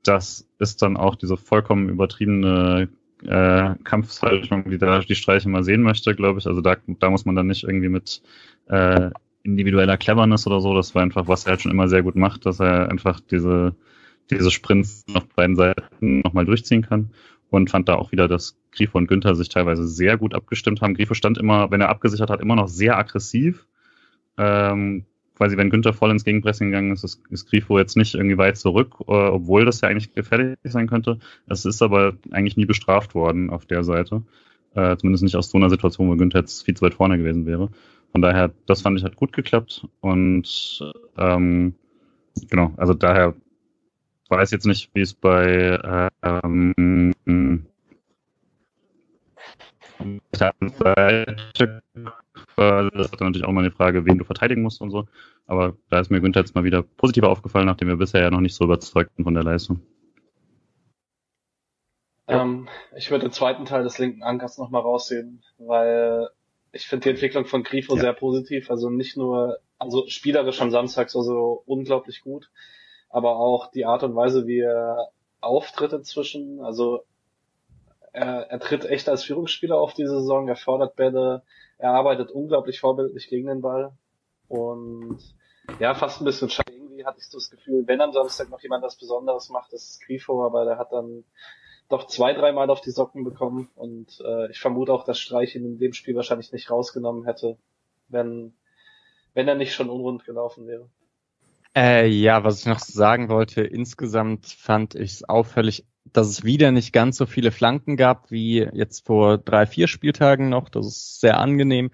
Das ist dann auch diese vollkommen übertriebene äh, Kampfhaltung, die da die Streiche mal sehen möchte, glaube ich. Also da, da muss man dann nicht irgendwie mit äh, individueller Cleverness oder so. Das war einfach, was er halt schon immer sehr gut macht, dass er einfach diese, diese Sprints auf beiden Seiten nochmal durchziehen kann. Und fand da auch wieder, dass Grifo und Günther sich teilweise sehr gut abgestimmt haben. Grifo stand immer, wenn er abgesichert hat, immer noch sehr aggressiv. Ähm, quasi, wenn Günther voll ins Gegenpressing gegangen ist, ist, ist Grifo jetzt nicht irgendwie weit zurück, äh, obwohl das ja eigentlich gefährlich sein könnte. Es ist aber eigentlich nie bestraft worden auf der Seite. Äh, zumindest nicht aus so einer Situation, wo Günther jetzt viel zu weit vorne gewesen wäre. Von daher, das fand ich hat gut geklappt und ähm, genau, also daher weiß jetzt nicht, wie es bei ähm, das ist natürlich auch mal eine Frage, wen du verteidigen musst und so. Aber da ist mir Günther jetzt mal wieder positiver aufgefallen, nachdem wir bisher ja noch nicht so überzeugt sind von der Leistung. Ähm, ich würde den zweiten Teil des linken Ankers nochmal raussehen, weil ich finde die Entwicklung von Grifo ja. sehr positiv. Also nicht nur, also spielerisch am Samstag so, so unglaublich gut, aber auch die Art und Weise, wie er auftritt inzwischen. Also er, er tritt echt als Führungsspieler auf diese Saison, er fordert Bälle, er arbeitet unglaublich vorbildlich gegen den Ball. Und ja, fast ein bisschen schade. Irgendwie hatte ich so das Gefühl, wenn am Samstag noch jemand was Besonderes macht, das ist Grifo, aber der hat dann doch zwei, dreimal auf die Socken bekommen und äh, ich vermute auch, dass Streich ihn in dem Spiel wahrscheinlich nicht rausgenommen hätte, wenn, wenn er nicht schon unrund gelaufen wäre. Äh, ja, was ich noch sagen wollte, insgesamt fand ich es auffällig, dass es wieder nicht ganz so viele Flanken gab wie jetzt vor drei, vier Spieltagen noch. Das ist sehr angenehm,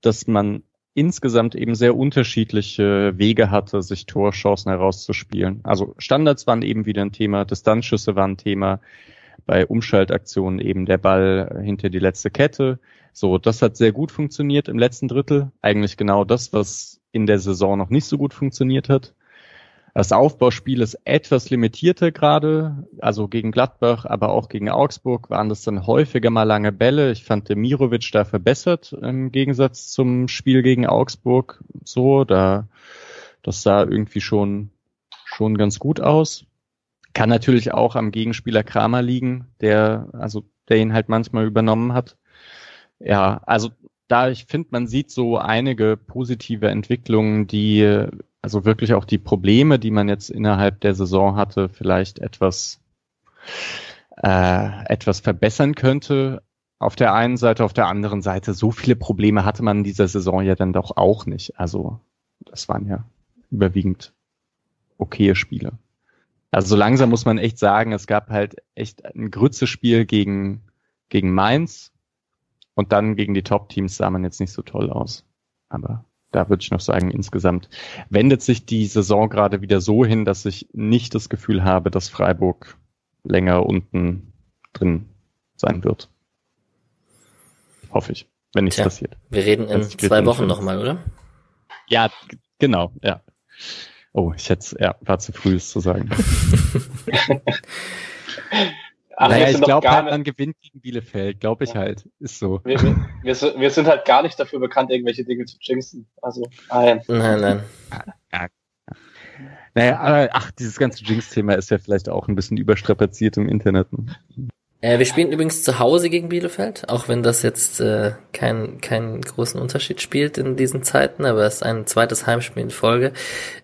dass man insgesamt eben sehr unterschiedliche Wege hatte, sich Torchancen herauszuspielen. Also Standards waren eben wieder ein Thema, Distanzschüsse waren ein Thema, bei Umschaltaktionen eben der Ball hinter die letzte Kette. So, das hat sehr gut funktioniert im letzten Drittel. Eigentlich genau das, was in der Saison noch nicht so gut funktioniert hat. Das Aufbauspiel ist etwas limitierter gerade, also gegen Gladbach, aber auch gegen Augsburg waren das dann häufiger mal lange Bälle. Ich fand Demirovic da verbessert im Gegensatz zum Spiel gegen Augsburg. So, da, das sah irgendwie schon, schon ganz gut aus. Kann natürlich auch am Gegenspieler Kramer liegen, der, also, der ihn halt manchmal übernommen hat. Ja, also da ich finde, man sieht so einige positive Entwicklungen, die also wirklich auch die Probleme, die man jetzt innerhalb der Saison hatte, vielleicht etwas äh, etwas verbessern könnte. Auf der einen Seite, auf der anderen Seite, so viele Probleme hatte man in dieser Saison ja dann doch auch nicht. Also das waren ja überwiegend okaye Spiele. Also so langsam muss man echt sagen, es gab halt echt ein Grütze-Spiel gegen, gegen Mainz und dann gegen die Top-Teams sah man jetzt nicht so toll aus. Aber da würde ich noch sagen, insgesamt wendet sich die Saison gerade wieder so hin, dass ich nicht das Gefühl habe, dass Freiburg länger unten drin sein wird. Hoffe ich, wenn nichts passiert. Wir reden in zwei Wochen nochmal, oder? Ja, genau, ja. Oh, ich hätte ja, war zu früh, es zu sagen. [LAUGHS] Ach, naja, ich glaube halt, man gewinnt gegen Bielefeld, glaube ich ja. halt. Ist so. Wir, wir, wir, sind, halt gar nicht dafür bekannt, irgendwelche Dinge zu jinxen. Also, nein. Nein, nein. Ja. Naja, aber, ach, dieses ganze Jinx-Thema ist ja vielleicht auch ein bisschen überstrapaziert im Internet. Äh, wir spielen übrigens zu Hause gegen Bielefeld, auch wenn das jetzt äh, keinen keinen großen Unterschied spielt in diesen Zeiten, aber es ist ein zweites Heimspiel in Folge.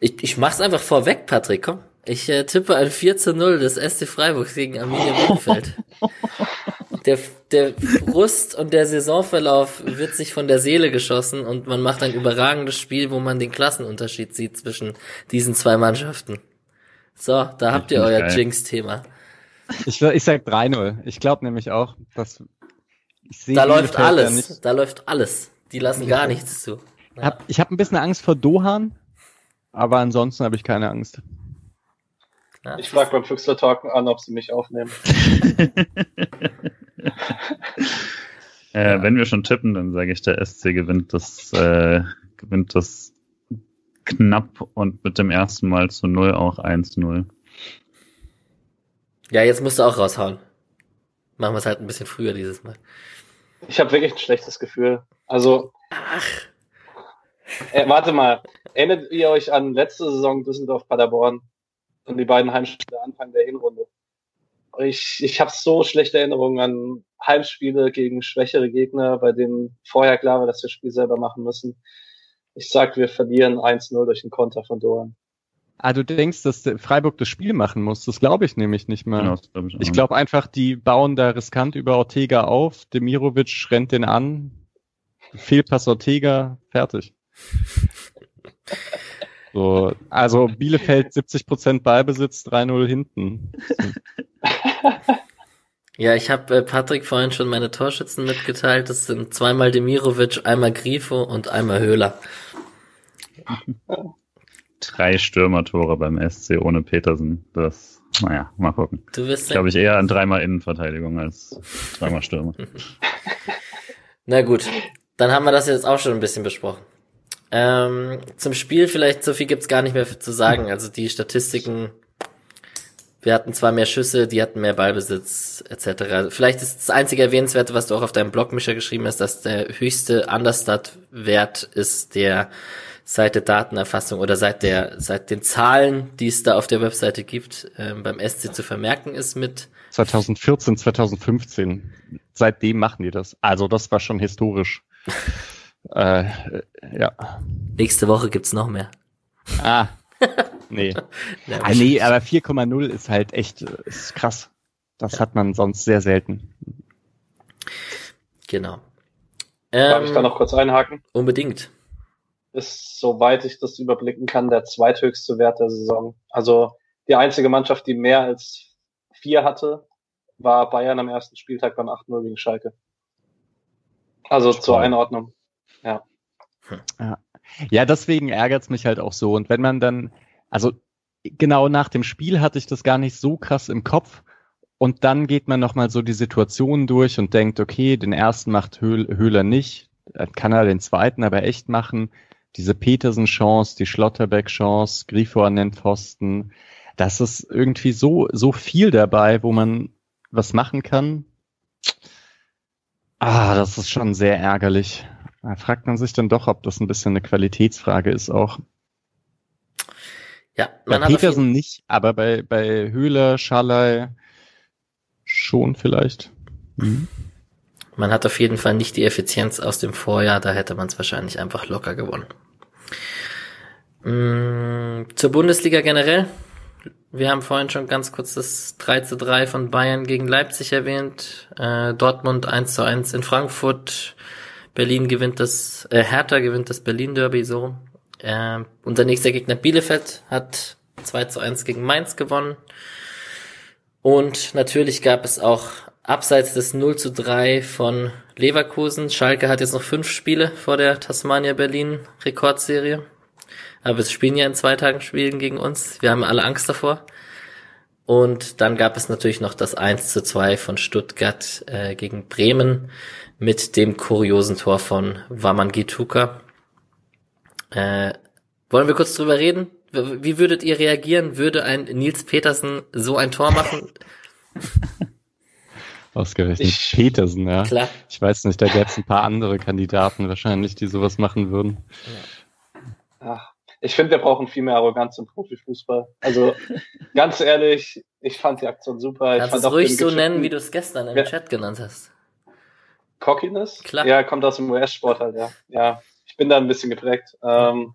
Ich, ich mach's einfach vorweg, Patrick, komm. Ich äh, tippe ein 4 zu 0 des SC Freiburg gegen Arminia Bielefeld. [LAUGHS] der, der Frust und der Saisonverlauf wird sich von der Seele geschossen und man macht ein überragendes Spiel, wo man den Klassenunterschied sieht zwischen diesen zwei Mannschaften. So, da habt ihr euer Jinx-Thema. Ich, ich sag 3-0. Ich glaube nämlich auch, dass ich sehe. Da läuft alles. Da läuft alles. Die lassen gar nichts zu. Ja. Hab, ich habe ein bisschen Angst vor Dohan, aber ansonsten habe ich keine Angst. Ja. Ich frage beim Füchsler Talk an, ob sie mich aufnehmen. [LAUGHS] äh, wenn wir schon tippen, dann sage ich, der SC gewinnt das, äh, gewinnt das knapp und mit dem ersten Mal zu 0 auch 1-0. Ja, jetzt musst du auch raushauen. Machen wir es halt ein bisschen früher dieses Mal. Ich habe wirklich ein schlechtes Gefühl. Also. Ach. Äh, warte mal. Erinnert ihr euch an letzte Saison Düsseldorf-Paderborn und die beiden Heimspiele Anfang der Hinrunde? Ich, ich habe so schlechte Erinnerungen an Heimspiele gegen schwächere Gegner, bei denen vorher klar war, dass wir das Spiel selber machen müssen. Ich sag, wir verlieren 1-0 durch den Konter von Doan. Ah, du denkst, dass Freiburg das Spiel machen muss? Das glaube ich nämlich nicht mal. Genau, glaub ich ich glaube einfach, die bauen da riskant über Ortega auf. Demirovic rennt den an. Fehlpass Ortega, fertig. [LAUGHS] So, also Bielefeld 70 Prozent Ballbesitz, 3-0 hinten. [LAUGHS] Ja, ich habe äh, Patrick vorhin schon meine Torschützen mitgeteilt. Das sind zweimal Demirovic, einmal Grifo und einmal Höhler [LAUGHS] drei Stürmertore beim SC ohne Petersen. Das, naja, mal gucken. Du wirst glaube ich eher an dreimal Innenverteidigung als dreimal Stürmer. [LAUGHS] Na gut, dann haben wir das jetzt auch schon ein bisschen besprochen. Ähm, zum Spiel vielleicht so viel gibt's gar nicht mehr zu sagen. [LAUGHS] Also die Statistiken, wir hatten zwar mehr Schüsse, die hatten mehr Ballbesitz etc. Vielleicht ist das einzige erwähnenswerte, was du auch auf deinem Blog, Mischer, geschrieben hast, dass der höchste Understat-Wert ist der seit der Datenerfassung oder seit der seit den Zahlen, die es da auf der Webseite gibt, ähm, beim SC zu vermerken ist mit 2014, 2015. Seitdem machen die das. Also das war schon historisch. [LAUGHS] äh, ja. Nächste Woche gibt's noch mehr. Ah. [LAUGHS] Nee. ja, ah, nee, aber 4,0 ist halt echt ist krass. Das ja. hat man sonst sehr selten. Genau. Darf ähm, ich da noch kurz einhaken? Unbedingt ist, soweit ich das überblicken kann, der zweithöchste Wert der Saison. Also die einzige Mannschaft, die mehr als vier hatte, war Bayern am ersten Spieltag beim 8-0 gegen Schalke. Also zur Einordnung. Ja. ja. Ja, deswegen ärgert's mich halt auch so. Und wenn man dann, also genau nach dem Spiel hatte ich das gar nicht so krass im Kopf. Und dann geht man nochmal so die Situation durch und denkt, okay, den ersten macht Höhler nicht, dann kann er den zweiten aber echt machen diese Petersen-Chance, die Schlotterbeck-Chance, Grifo an den Pfosten. Das ist irgendwie so, so viel dabei, wo man was machen kann. Ah, das ist schon sehr ärgerlich. Da fragt man sich dann doch, ob das ein bisschen eine Qualitätsfrage ist auch. Ja, man bei Petersen nicht, aber bei, bei Höhler, Schallei schon vielleicht. Mhm. Man hat auf jeden Fall nicht die Effizienz aus dem Vorjahr, da hätte man es wahrscheinlich einfach locker gewonnen. Mm, zur Bundesliga generell. Wir haben vorhin schon ganz kurz das 3 zu 3 von Bayern gegen Leipzig erwähnt. Äh, Dortmund 1 zu 1 in Frankfurt. Berlin gewinnt das, äh, Hertha gewinnt das Berlin Derby so. Äh, unser nächster Gegner Bielefeld hat 2 zu 1 gegen Mainz gewonnen. Und natürlich gab es auch abseits des 0 zu 3 von Leverkusen. Schalke hat jetzt noch fünf Spiele vor der Tasmania Berlin Rekordserie. Aber es spielen ja in zwei Tagen Spielen gegen uns. Wir haben alle Angst davor. Und dann gab es natürlich noch das 1 zu 2 von Stuttgart äh, gegen Bremen mit dem kuriosen Tor von Wamangituka. Äh, wollen wir kurz drüber reden? Wie würdet ihr reagieren? Würde ein Nils Petersen so ein Tor machen? [LAUGHS] Ausgerechnet ich, Petersen, ja. Klar. Ich weiß nicht, da gäbe es ein paar andere Kandidaten wahrscheinlich, die sowas machen würden. Ja. ich finde, wir brauchen viel mehr Arroganz im Profifußball. Also [LAUGHS] ganz ehrlich, ich fand die Aktion super. Kannst ich es ruhig so nennen, wie du es gestern im ja. Chat genannt hast. Cockiness? Klar. Ja, kommt aus dem US-Sport halt, ja. Ja, ich bin da ein bisschen geprägt. Ähm,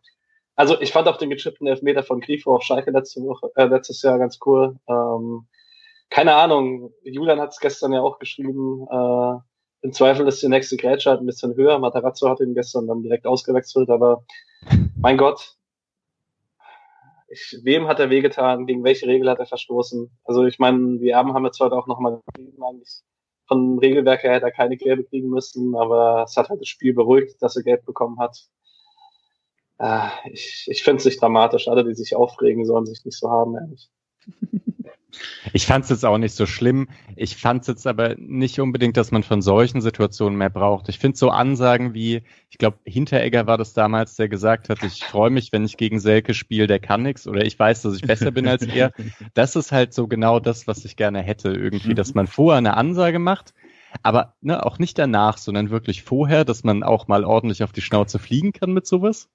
also ich fand auch den gechippten Elfmeter von Grifo auf Schalke letzte Woche, äh, letztes Jahr ganz cool. Ähm, keine Ahnung, Julian hat es gestern ja auch geschrieben, äh, im Zweifel ist die nächste Grätsche halt ein bisschen höher. Matarazzo hat ihn gestern dann direkt ausgewechselt, aber mein Gott, ich, wem hat er wehgetan? Gegen welche Regel hat er verstoßen? Also ich meine, die Erben haben jetzt heute auch nochmal geschrieben, eigentlich von Regelwerk her hätte er keine Gelbe kriegen müssen, aber es hat halt das Spiel beruhigt, dass er Geld bekommen hat. Äh, ich ich finde es nicht dramatisch. Alle, die sich aufregen, sollen sich nicht so haben, ehrlich. [LAUGHS] Ich fand es jetzt auch nicht so schlimm. Ich fand es jetzt aber nicht unbedingt, dass man von solchen Situationen mehr braucht. Ich finde so Ansagen wie, ich glaube, Hinteregger war das damals, der gesagt hat, ich freue mich, wenn ich gegen Selke spiele, der kann nix oder ich weiß, dass ich besser bin als er. [LAUGHS] Das ist halt so genau das, was ich gerne hätte. Irgendwie, dass man vorher eine Ansage macht, aber ne, auch nicht danach, sondern wirklich vorher, dass man auch mal ordentlich auf die Schnauze fliegen kann mit sowas.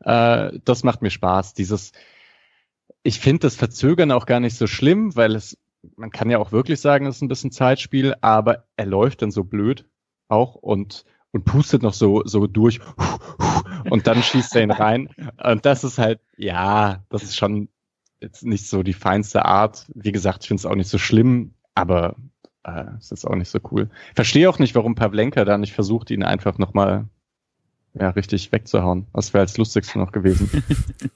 Äh, das macht mir Spaß. Dieses, ich finde das Verzögern auch gar nicht so schlimm, weil es, man kann ja auch wirklich sagen, es ist ein bisschen Zeitspiel, aber er läuft dann so blöd auch und und pustet noch so so durch [LAUGHS] und dann schießt er ihn rein und das ist halt ja, das ist schon jetzt nicht so die feinste Art. Wie gesagt, ich finde es auch nicht so schlimm, aber äh, es ist auch nicht so cool. Verstehe auch nicht, warum Pavlenka da nicht versucht, ihn einfach nochmal ja, richtig wegzuhauen. Das wäre als lustigste noch gewesen.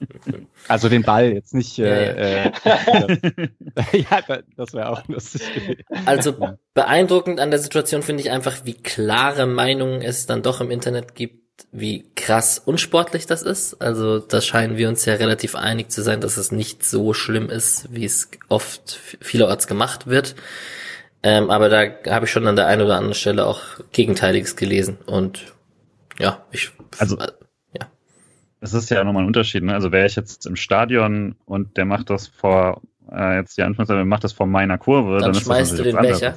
[LAUGHS] also den Ball jetzt nicht. Äh, äh, [LAUGHS] ja, das wäre auch lustig gewesen. Also beeindruckend an der Situation finde ich einfach, wie klare Meinungen es dann doch im Internet gibt, wie krass unsportlich das ist. Also da scheinen wir uns ja relativ einig zu sein, dass es nicht so schlimm ist, wie es oft vielerorts gemacht wird. Ähm, aber da habe ich schon an der einen oder anderen Stelle auch Gegenteiliges gelesen und ja, ich. Also, äh, ja. Es ist ja nochmal ein Unterschied, ne? Also wäre ich jetzt im Stadion und der macht das vor, äh, jetzt die Anführungszeichen, macht das vor meiner Kurve, dann, dann schmeißt du den Becher.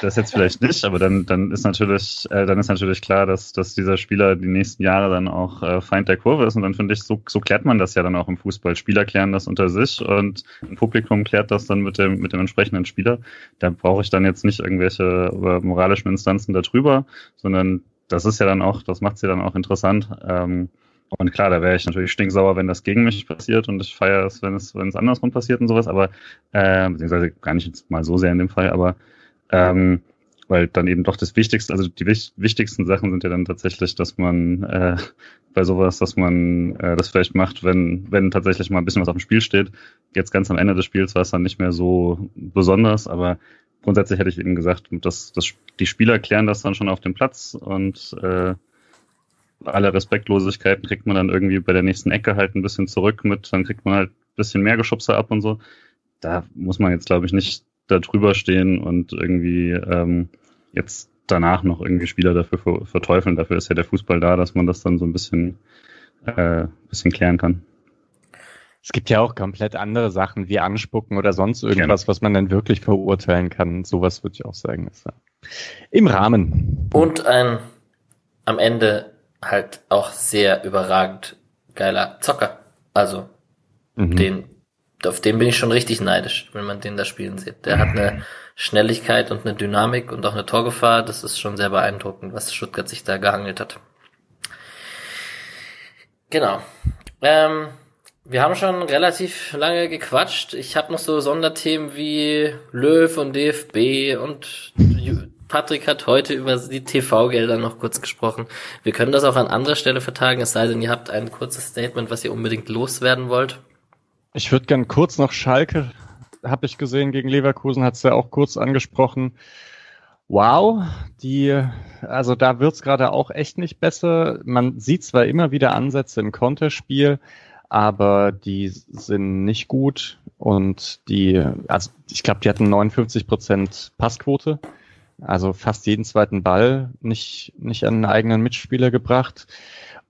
Das jetzt vielleicht nicht, aber dann, dann ist natürlich, äh, dann ist natürlich klar, dass, dass dieser Spieler die nächsten Jahre dann auch äh, Feind der Kurve ist. Und dann finde ich, so, so klärt man das ja dann auch im Fußball. Spieler klären das unter sich und ein Publikum klärt das dann mit dem, mit dem entsprechenden Spieler. Da brauche ich dann jetzt nicht irgendwelche äh, moralischen Instanzen darüber, sondern das ist ja dann auch, das macht sie ja dann auch interessant. Ähm, und klar, da wäre ich natürlich stinksauer, wenn das gegen mich passiert und ich feiere es, wenn es, wenn es andersrum passiert und sowas, aber äh, beziehungsweise gar nicht mal so sehr in dem Fall, aber ähm, weil dann eben doch das Wichtigste, also die wichtigsten Sachen sind ja dann tatsächlich, dass man äh, bei sowas, dass man äh, das vielleicht macht, wenn, wenn tatsächlich mal ein bisschen was auf dem Spiel steht. Jetzt ganz am Ende des Spiels war es dann nicht mehr so besonders, aber grundsätzlich hätte ich eben gesagt, dass, dass die Spieler klären das dann schon auf dem Platz und äh, alle Respektlosigkeiten kriegt man dann irgendwie bei der nächsten Ecke halt ein bisschen zurück mit, dann kriegt man halt ein bisschen mehr Geschubse ab und so. Da muss man jetzt, glaube ich, nicht da drüber stehen und irgendwie ähm, jetzt danach noch irgendwie Spieler dafür verteufeln. Dafür ist ja der Fußball da, dass man das dann so ein bisschen, äh, bisschen klären kann. Es gibt ja auch komplett andere Sachen wie Anspucken oder sonst irgendwas, was man dann wirklich verurteilen kann. Sowas würde ich auch sagen. Ist ja Im Rahmen. Und ein am Ende halt auch sehr überragend geiler Zocker. Also mhm. den, auf den bin ich schon richtig neidisch, wenn man den da spielen sieht. Der hat eine Schnelligkeit und eine Dynamik und auch eine Torgefahr. Das ist schon sehr beeindruckend, was Stuttgart sich da gehangelt hat. Genau. Ähm, wir haben schon relativ lange gequatscht. Ich habe noch so Sonderthemen wie Löw und DFB und Patrick hat heute über die TV-Gelder noch kurz gesprochen. Wir können das auch an anderer Stelle vertagen, es sei denn, ihr habt ein kurzes Statement, was ihr unbedingt loswerden wollt. Ich würde gern kurz noch Schalke, habe ich gesehen, gegen Leverkusen, hat es ja auch kurz angesprochen. Wow, die, also da wird's gerade auch echt nicht besser. Man sieht zwar immer wieder Ansätze im Konterspiel, aber die sind nicht gut und die, also ich glaube, die hatten 59 Prozent Passquote, also fast jeden zweiten Ball nicht, nicht an einen eigenen Mitspieler gebracht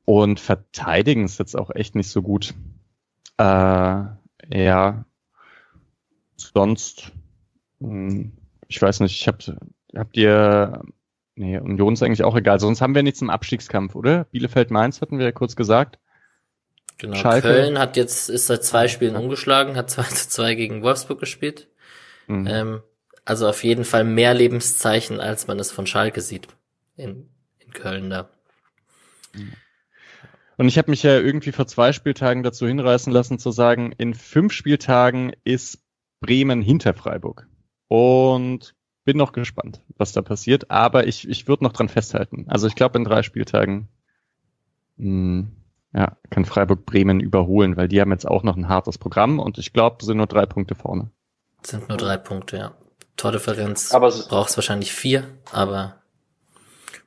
und verteidigen ist jetzt auch echt nicht so gut. Äh, ja, sonst, hm, ich weiß nicht, ich hab, habt ihr, nee, Union ist eigentlich auch egal, sonst haben wir nichts im Abstiegskampf, oder? Bielefeld-Mainz hatten wir ja kurz gesagt. Genau. Schalke. Köln hat jetzt, ist seit zwei Spielen umgeschlagen, hat [LAUGHS] 2 zu 2 gegen Wolfsburg gespielt. Mhm. Ähm, also auf jeden Fall mehr Lebenszeichen, als man es von Schalke sieht. In, in Köln da. Und ich habe mich ja irgendwie vor zwei Spieltagen dazu hinreißen lassen zu sagen, in fünf Spieltagen ist Bremen hinter Freiburg. Und bin noch gespannt, was da passiert. Aber ich, ich würde noch dran festhalten. Also ich glaube, in drei Spieltagen mh, ja, kann Freiburg Bremen überholen, weil die haben jetzt auch noch ein hartes Programm und ich glaube, sind nur drei Punkte vorne. Sind nur drei Punkte, ja. Tordifferenz Aber es- braucht es wahrscheinlich vier, aber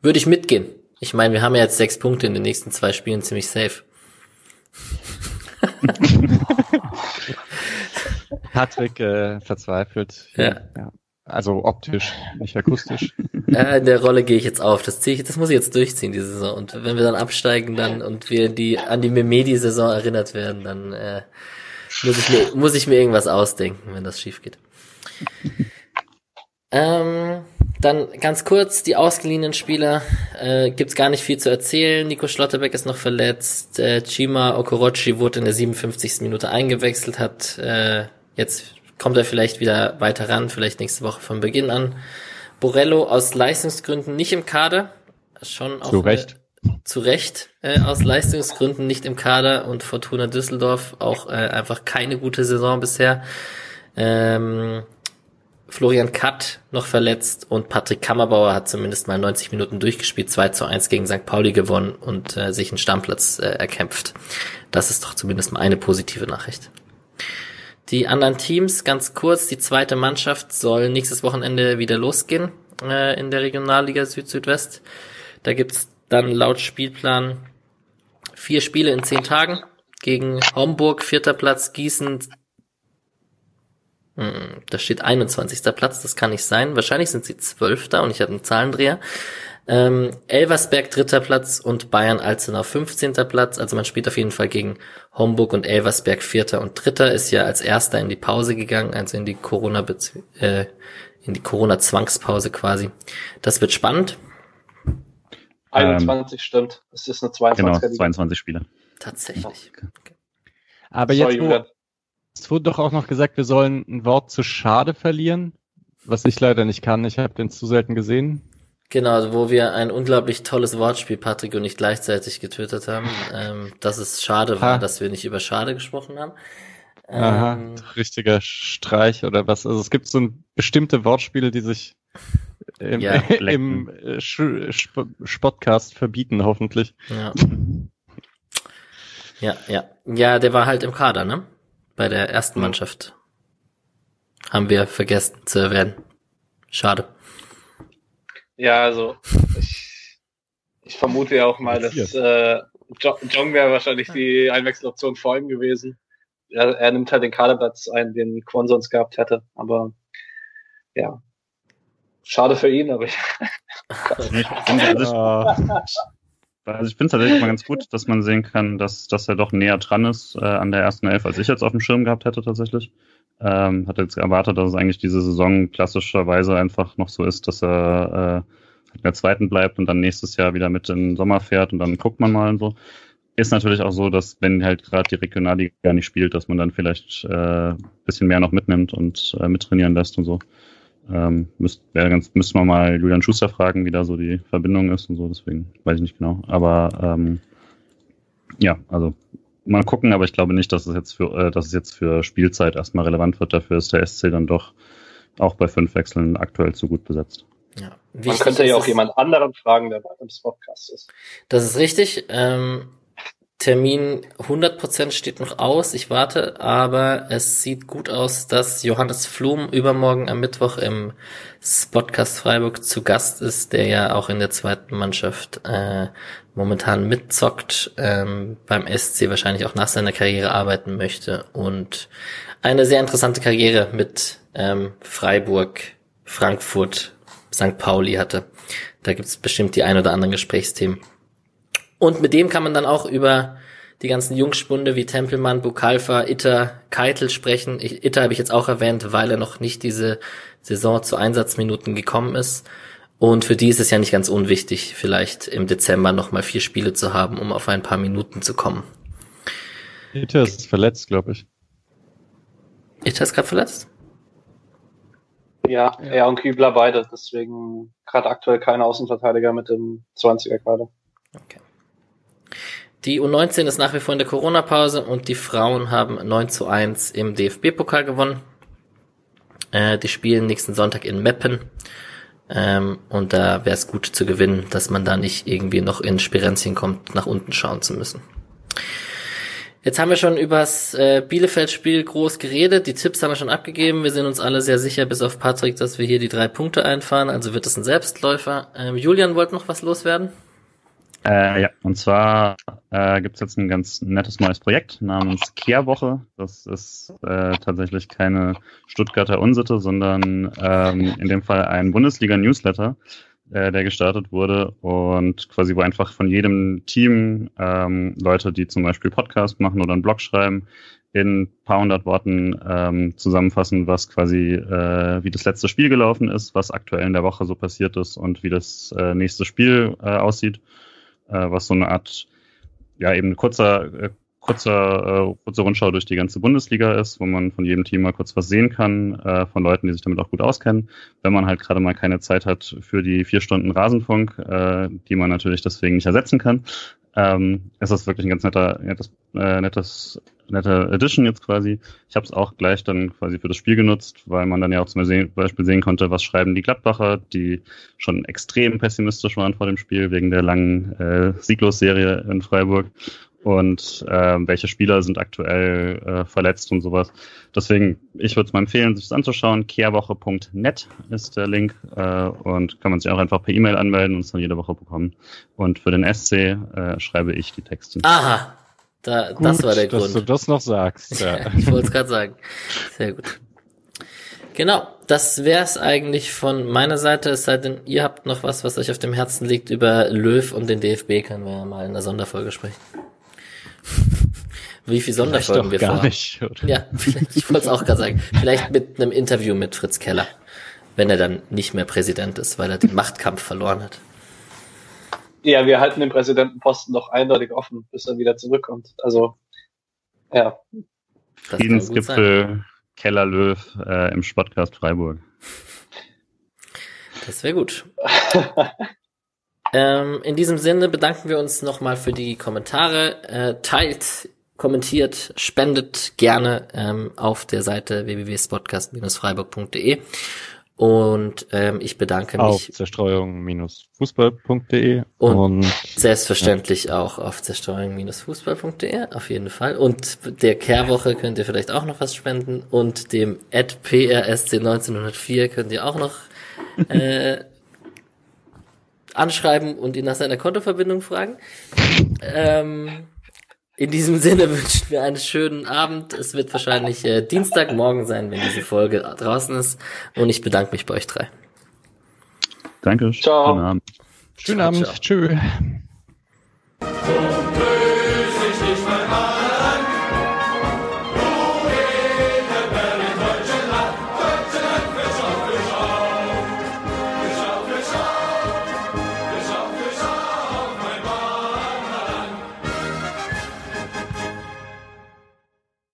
würde ich mitgehen. Ich meine, wir haben ja jetzt sechs Punkte in den nächsten zwei Spielen ziemlich safe. [LAUGHS] Patrick äh, verzweifelt. Ja. ja. Also optisch, nicht akustisch. [LAUGHS] Äh, in der Rolle gehe ich jetzt auf. Das ziehe ich, das muss ich jetzt durchziehen, diese Saison. Und wenn wir dann absteigen dann und wir die an die Memedi-Saison erinnert werden, dann äh, muss ich mir muss ich mir irgendwas ausdenken, wenn das schief geht. [LAUGHS] ähm, dann ganz kurz die ausgeliehenen Spieler. Äh, gibt's gar nicht viel zu erzählen. Nico Schlotterbeck ist noch verletzt. Äh, Chima Okorochi wurde in der 57. Minute eingewechselt, hat äh, jetzt kommt er vielleicht wieder weiter ran, vielleicht nächste Woche von Beginn an. Borello aus Leistungsgründen nicht im Kader. Schon auch Zu Recht. Eine, zu Recht äh, aus Leistungsgründen nicht im Kader und Fortuna Düsseldorf auch äh, einfach keine gute Saison bisher. Ähm, Florian Katt noch verletzt und Patrick Kammerbauer hat zumindest mal 90 Minuten durchgespielt, 2 zu 1 gegen St. Pauli gewonnen und äh, sich einen Stammplatz äh, erkämpft. Das ist doch zumindest mal eine positive Nachricht. Die anderen Teams, ganz kurz, die zweite Mannschaft soll nächstes Wochenende wieder losgehen äh, in der Regionalliga Süd-Südwest. Da gibt's dann laut Spielplan vier Spiele in zehn Tagen gegen Homburg, vierter Platz, Gießen, hm, da steht 21. Platz, das kann nicht sein. Wahrscheinlich sind sie Zwölfter und ich habe einen Zahlendreher. Ähm, Elversberg dritter Platz und Bayern Alzenau 15. Platz. Also man spielt auf jeden Fall gegen Homburg und Elversberg vierter und dritter. Ist ja als erster in die Pause gegangen, also in die Corona äh, in die Corona Zwangspause quasi. Das wird spannend. 21 stimmt. Es ist eine 22er Genau, Liga. 22 Spiele. Tatsächlich. Aber Sorry, jetzt, wo, es wurde doch auch noch gesagt, wir sollen ein Wort zu schade verlieren, was ich leider nicht kann. Ich habe den zu selten gesehen. Genau, also wo wir ein unglaublich tolles Wortspiel, Patrick und ich, gleichzeitig getötet haben. Ähm, dass es schade war, Ha. dass wir nicht über Schade gesprochen haben. Aha, Ähm, richtiger Streich oder was. Also es gibt so ein bestimmte Wortspiele, die sich im, Ja, [LAUGHS] im äh, Sch Sp Spotcast verbieten, hoffentlich. Ja. ja, ja. Ja, der war halt im Kader, ne? Bei der ersten Mannschaft. Haben wir vergessen zu erwähnen. Schade. Ja, also ich, ich vermute ja auch mal, dass äh, Jo- Jong wäre wahrscheinlich die Einwechseloption vor ihm gewesen. Er, er nimmt halt den Kaderplatz ein, den Quan sonst gehabt hätte. Aber ja, schade für ihn, aber ich, Ich finde [LAUGHS] also ich, also ich finde es tatsächlich mal ganz gut, dass man sehen kann, dass, dass er doch näher dran ist äh, an der ersten Elf, als ich jetzt auf dem Schirm gehabt hätte tatsächlich. Ähm, hatte jetzt erwartet, dass es eigentlich diese Saison klassischerweise einfach noch so ist, dass er äh, in der zweiten bleibt und dann nächstes Jahr wieder mit in den Sommer fährt und dann guckt man mal und so. Ist natürlich auch so, dass wenn halt gerade die Regionalliga nicht spielt, dass man dann vielleicht äh, bisschen mehr noch mitnimmt und äh, mittrainieren lässt und so. Ähm, müsst, wäre ganz, müsste man mal Julian Schuster fragen, wie da so die Verbindung ist und so, deswegen weiß ich nicht genau. Aber ähm, ja, also mal gucken, aber ich glaube nicht, dass es jetzt für, äh, dass es jetzt für Spielzeit erstmal relevant wird. Dafür ist der SC dann doch auch bei fünf Wechseln aktuell zu gut besetzt. Ja. man könnte ja auch jemand anderen fragen, der bei dem Podcast ist. Das ist richtig. Ähm, Termin 100% steht noch aus. Ich warte, aber es sieht gut aus, dass Johannes Flum übermorgen am Mittwoch im Spotcast Freiburg zu Gast ist, der ja auch in der zweiten Mannschaft äh, momentan mitzockt, ähm, beim SC wahrscheinlich auch nach seiner Karriere arbeiten möchte und eine sehr interessante Karriere mit ähm, Freiburg, Frankfurt, St. Pauli hatte. Da gibt's bestimmt die ein oder anderen Gesprächsthemen. Und mit dem kann man dann auch über die ganzen Jungspunde wie Tempelmann, Bukalfa, Itter, Keitel sprechen. Ich, Itter habe ich jetzt auch erwähnt, weil er noch nicht diese Saison zu Einsatzminuten gekommen ist. Und für die ist es ja nicht ganz unwichtig, vielleicht im Dezember nochmal vier Spiele zu haben, um auf ein paar Minuten zu kommen. Itter ist verletzt, glaube ich. Itter ist gerade verletzt? Ja, er und Kübler beide. Deswegen gerade aktuell kein Außenverteidiger mit dem 20er gerade. Okay. Die U19 ist nach wie vor in der Corona-Pause und die Frauen haben 9 zu 1 im DFB-Pokal gewonnen. Äh, die spielen nächsten Sonntag in Meppen. Ähm, und da wäre es gut zu gewinnen, dass man da nicht irgendwie noch in Spirenzien kommt, nach unten schauen zu müssen. Jetzt haben wir schon übers äh, Bielefeld-Spiel groß geredet. Die Tipps haben wir schon abgegeben. Wir sind uns alle sehr sicher, bis auf Patrick, dass wir hier die drei Punkte einfahren. Also wird es ein Selbstläufer. Ähm, Julian wollte noch was loswerden. Äh, ja, und zwar äh, gibt es jetzt ein ganz nettes neues Projekt namens Kehrwoche. Das ist äh, tatsächlich keine Stuttgarter Unsitte, sondern ähm, in dem Fall ein Bundesliga-Newsletter, äh, der gestartet wurde und quasi wo einfach von jedem Team ähm, Leute, die zum Beispiel Podcast machen oder einen Blog schreiben, in ein paar hundert Worten ähm, zusammenfassen, was quasi äh, wie das letzte Spiel gelaufen ist, was aktuell in der Woche so passiert ist und wie das äh, nächste Spiel äh, aussieht äh, was so eine Art, ja, eben kurzer, äh, kurzer, äh, kurze Rundschau durch die ganze Bundesliga ist, wo man von jedem Team mal kurz was sehen kann, äh, von Leuten, die sich damit auch gut auskennen. Wenn man halt gerade mal keine Zeit hat für die vier Stunden Rasenfunk, äh, die man natürlich deswegen nicht ersetzen kann, ähm, ist das wirklich ein ganz netter, nettes, äh, nettes nette Edition jetzt quasi. Ich habe es auch gleich dann quasi für das Spiel genutzt, weil man dann ja auch zum Beispiel sehen konnte, was schreiben die Gladbacher, die schon extrem pessimistisch waren vor dem Spiel wegen der langen äh, Sieglosserie in Freiburg und äh, welche Spieler sind aktuell äh, verletzt und sowas. Deswegen, ich würde es mal empfehlen, sich das anzuschauen. Kehrwoche.net ist der Link äh, und kann man sich auch einfach per E-Mail anmelden und es dann jede Woche bekommen. Und für den SC äh, schreibe ich die Texte. Aha, da, gut, das war der Grund. Dass du das noch sagst. [LAUGHS] Ja. ich wollte es gerade sagen. Sehr gut. Genau, das wär's eigentlich von meiner Seite. Es sei denn, ihr habt noch was, was euch auf dem Herzen liegt über Löw und den DFB, können wir ja mal in der Sonderfolge sprechen. Wie viele Sonderfolgen wir gar nicht, oder? Ja, [LAUGHS] ich wollte es auch gerade sagen. Vielleicht mit einem Interview mit Fritz Keller, wenn er dann nicht mehr Präsident ist, weil er den Machtkampf verloren hat. Ja, wir halten den Präsidentenposten noch eindeutig offen, bis er wieder zurückkommt. Also, ja. Friedensgipfel Keller Löw äh, im Sportcast Freiburg. Das wäre gut. [LAUGHS] ähm, in diesem Sinne bedanken wir uns nochmal für die Kommentare. Äh, teilt, kommentiert, spendet gerne ähm, auf der Seite www.spotcast-freiburg.de und ähm, ich bedanke mich. Auf zerstreuung-fußball.de und, und, selbstverständlich ja. auch auf zerstreuung-fußball.de, auf jeden Fall. Und der Kehrwoche könnt ihr vielleicht auch noch was spenden und dem PRSC 1904 könnt ihr auch noch [LAUGHS] äh, anschreiben und ihn nach seiner Kontoverbindung fragen. Ähm, in diesem Sinne [LAUGHS] wünschen wir einen schönen Abend. Es wird wahrscheinlich äh, Dienstagmorgen sein, wenn diese Folge draußen ist. Und ich bedanke mich bei euch drei. Danke. Ciao. Schönen Abend. Schönen Abend. Tschüss.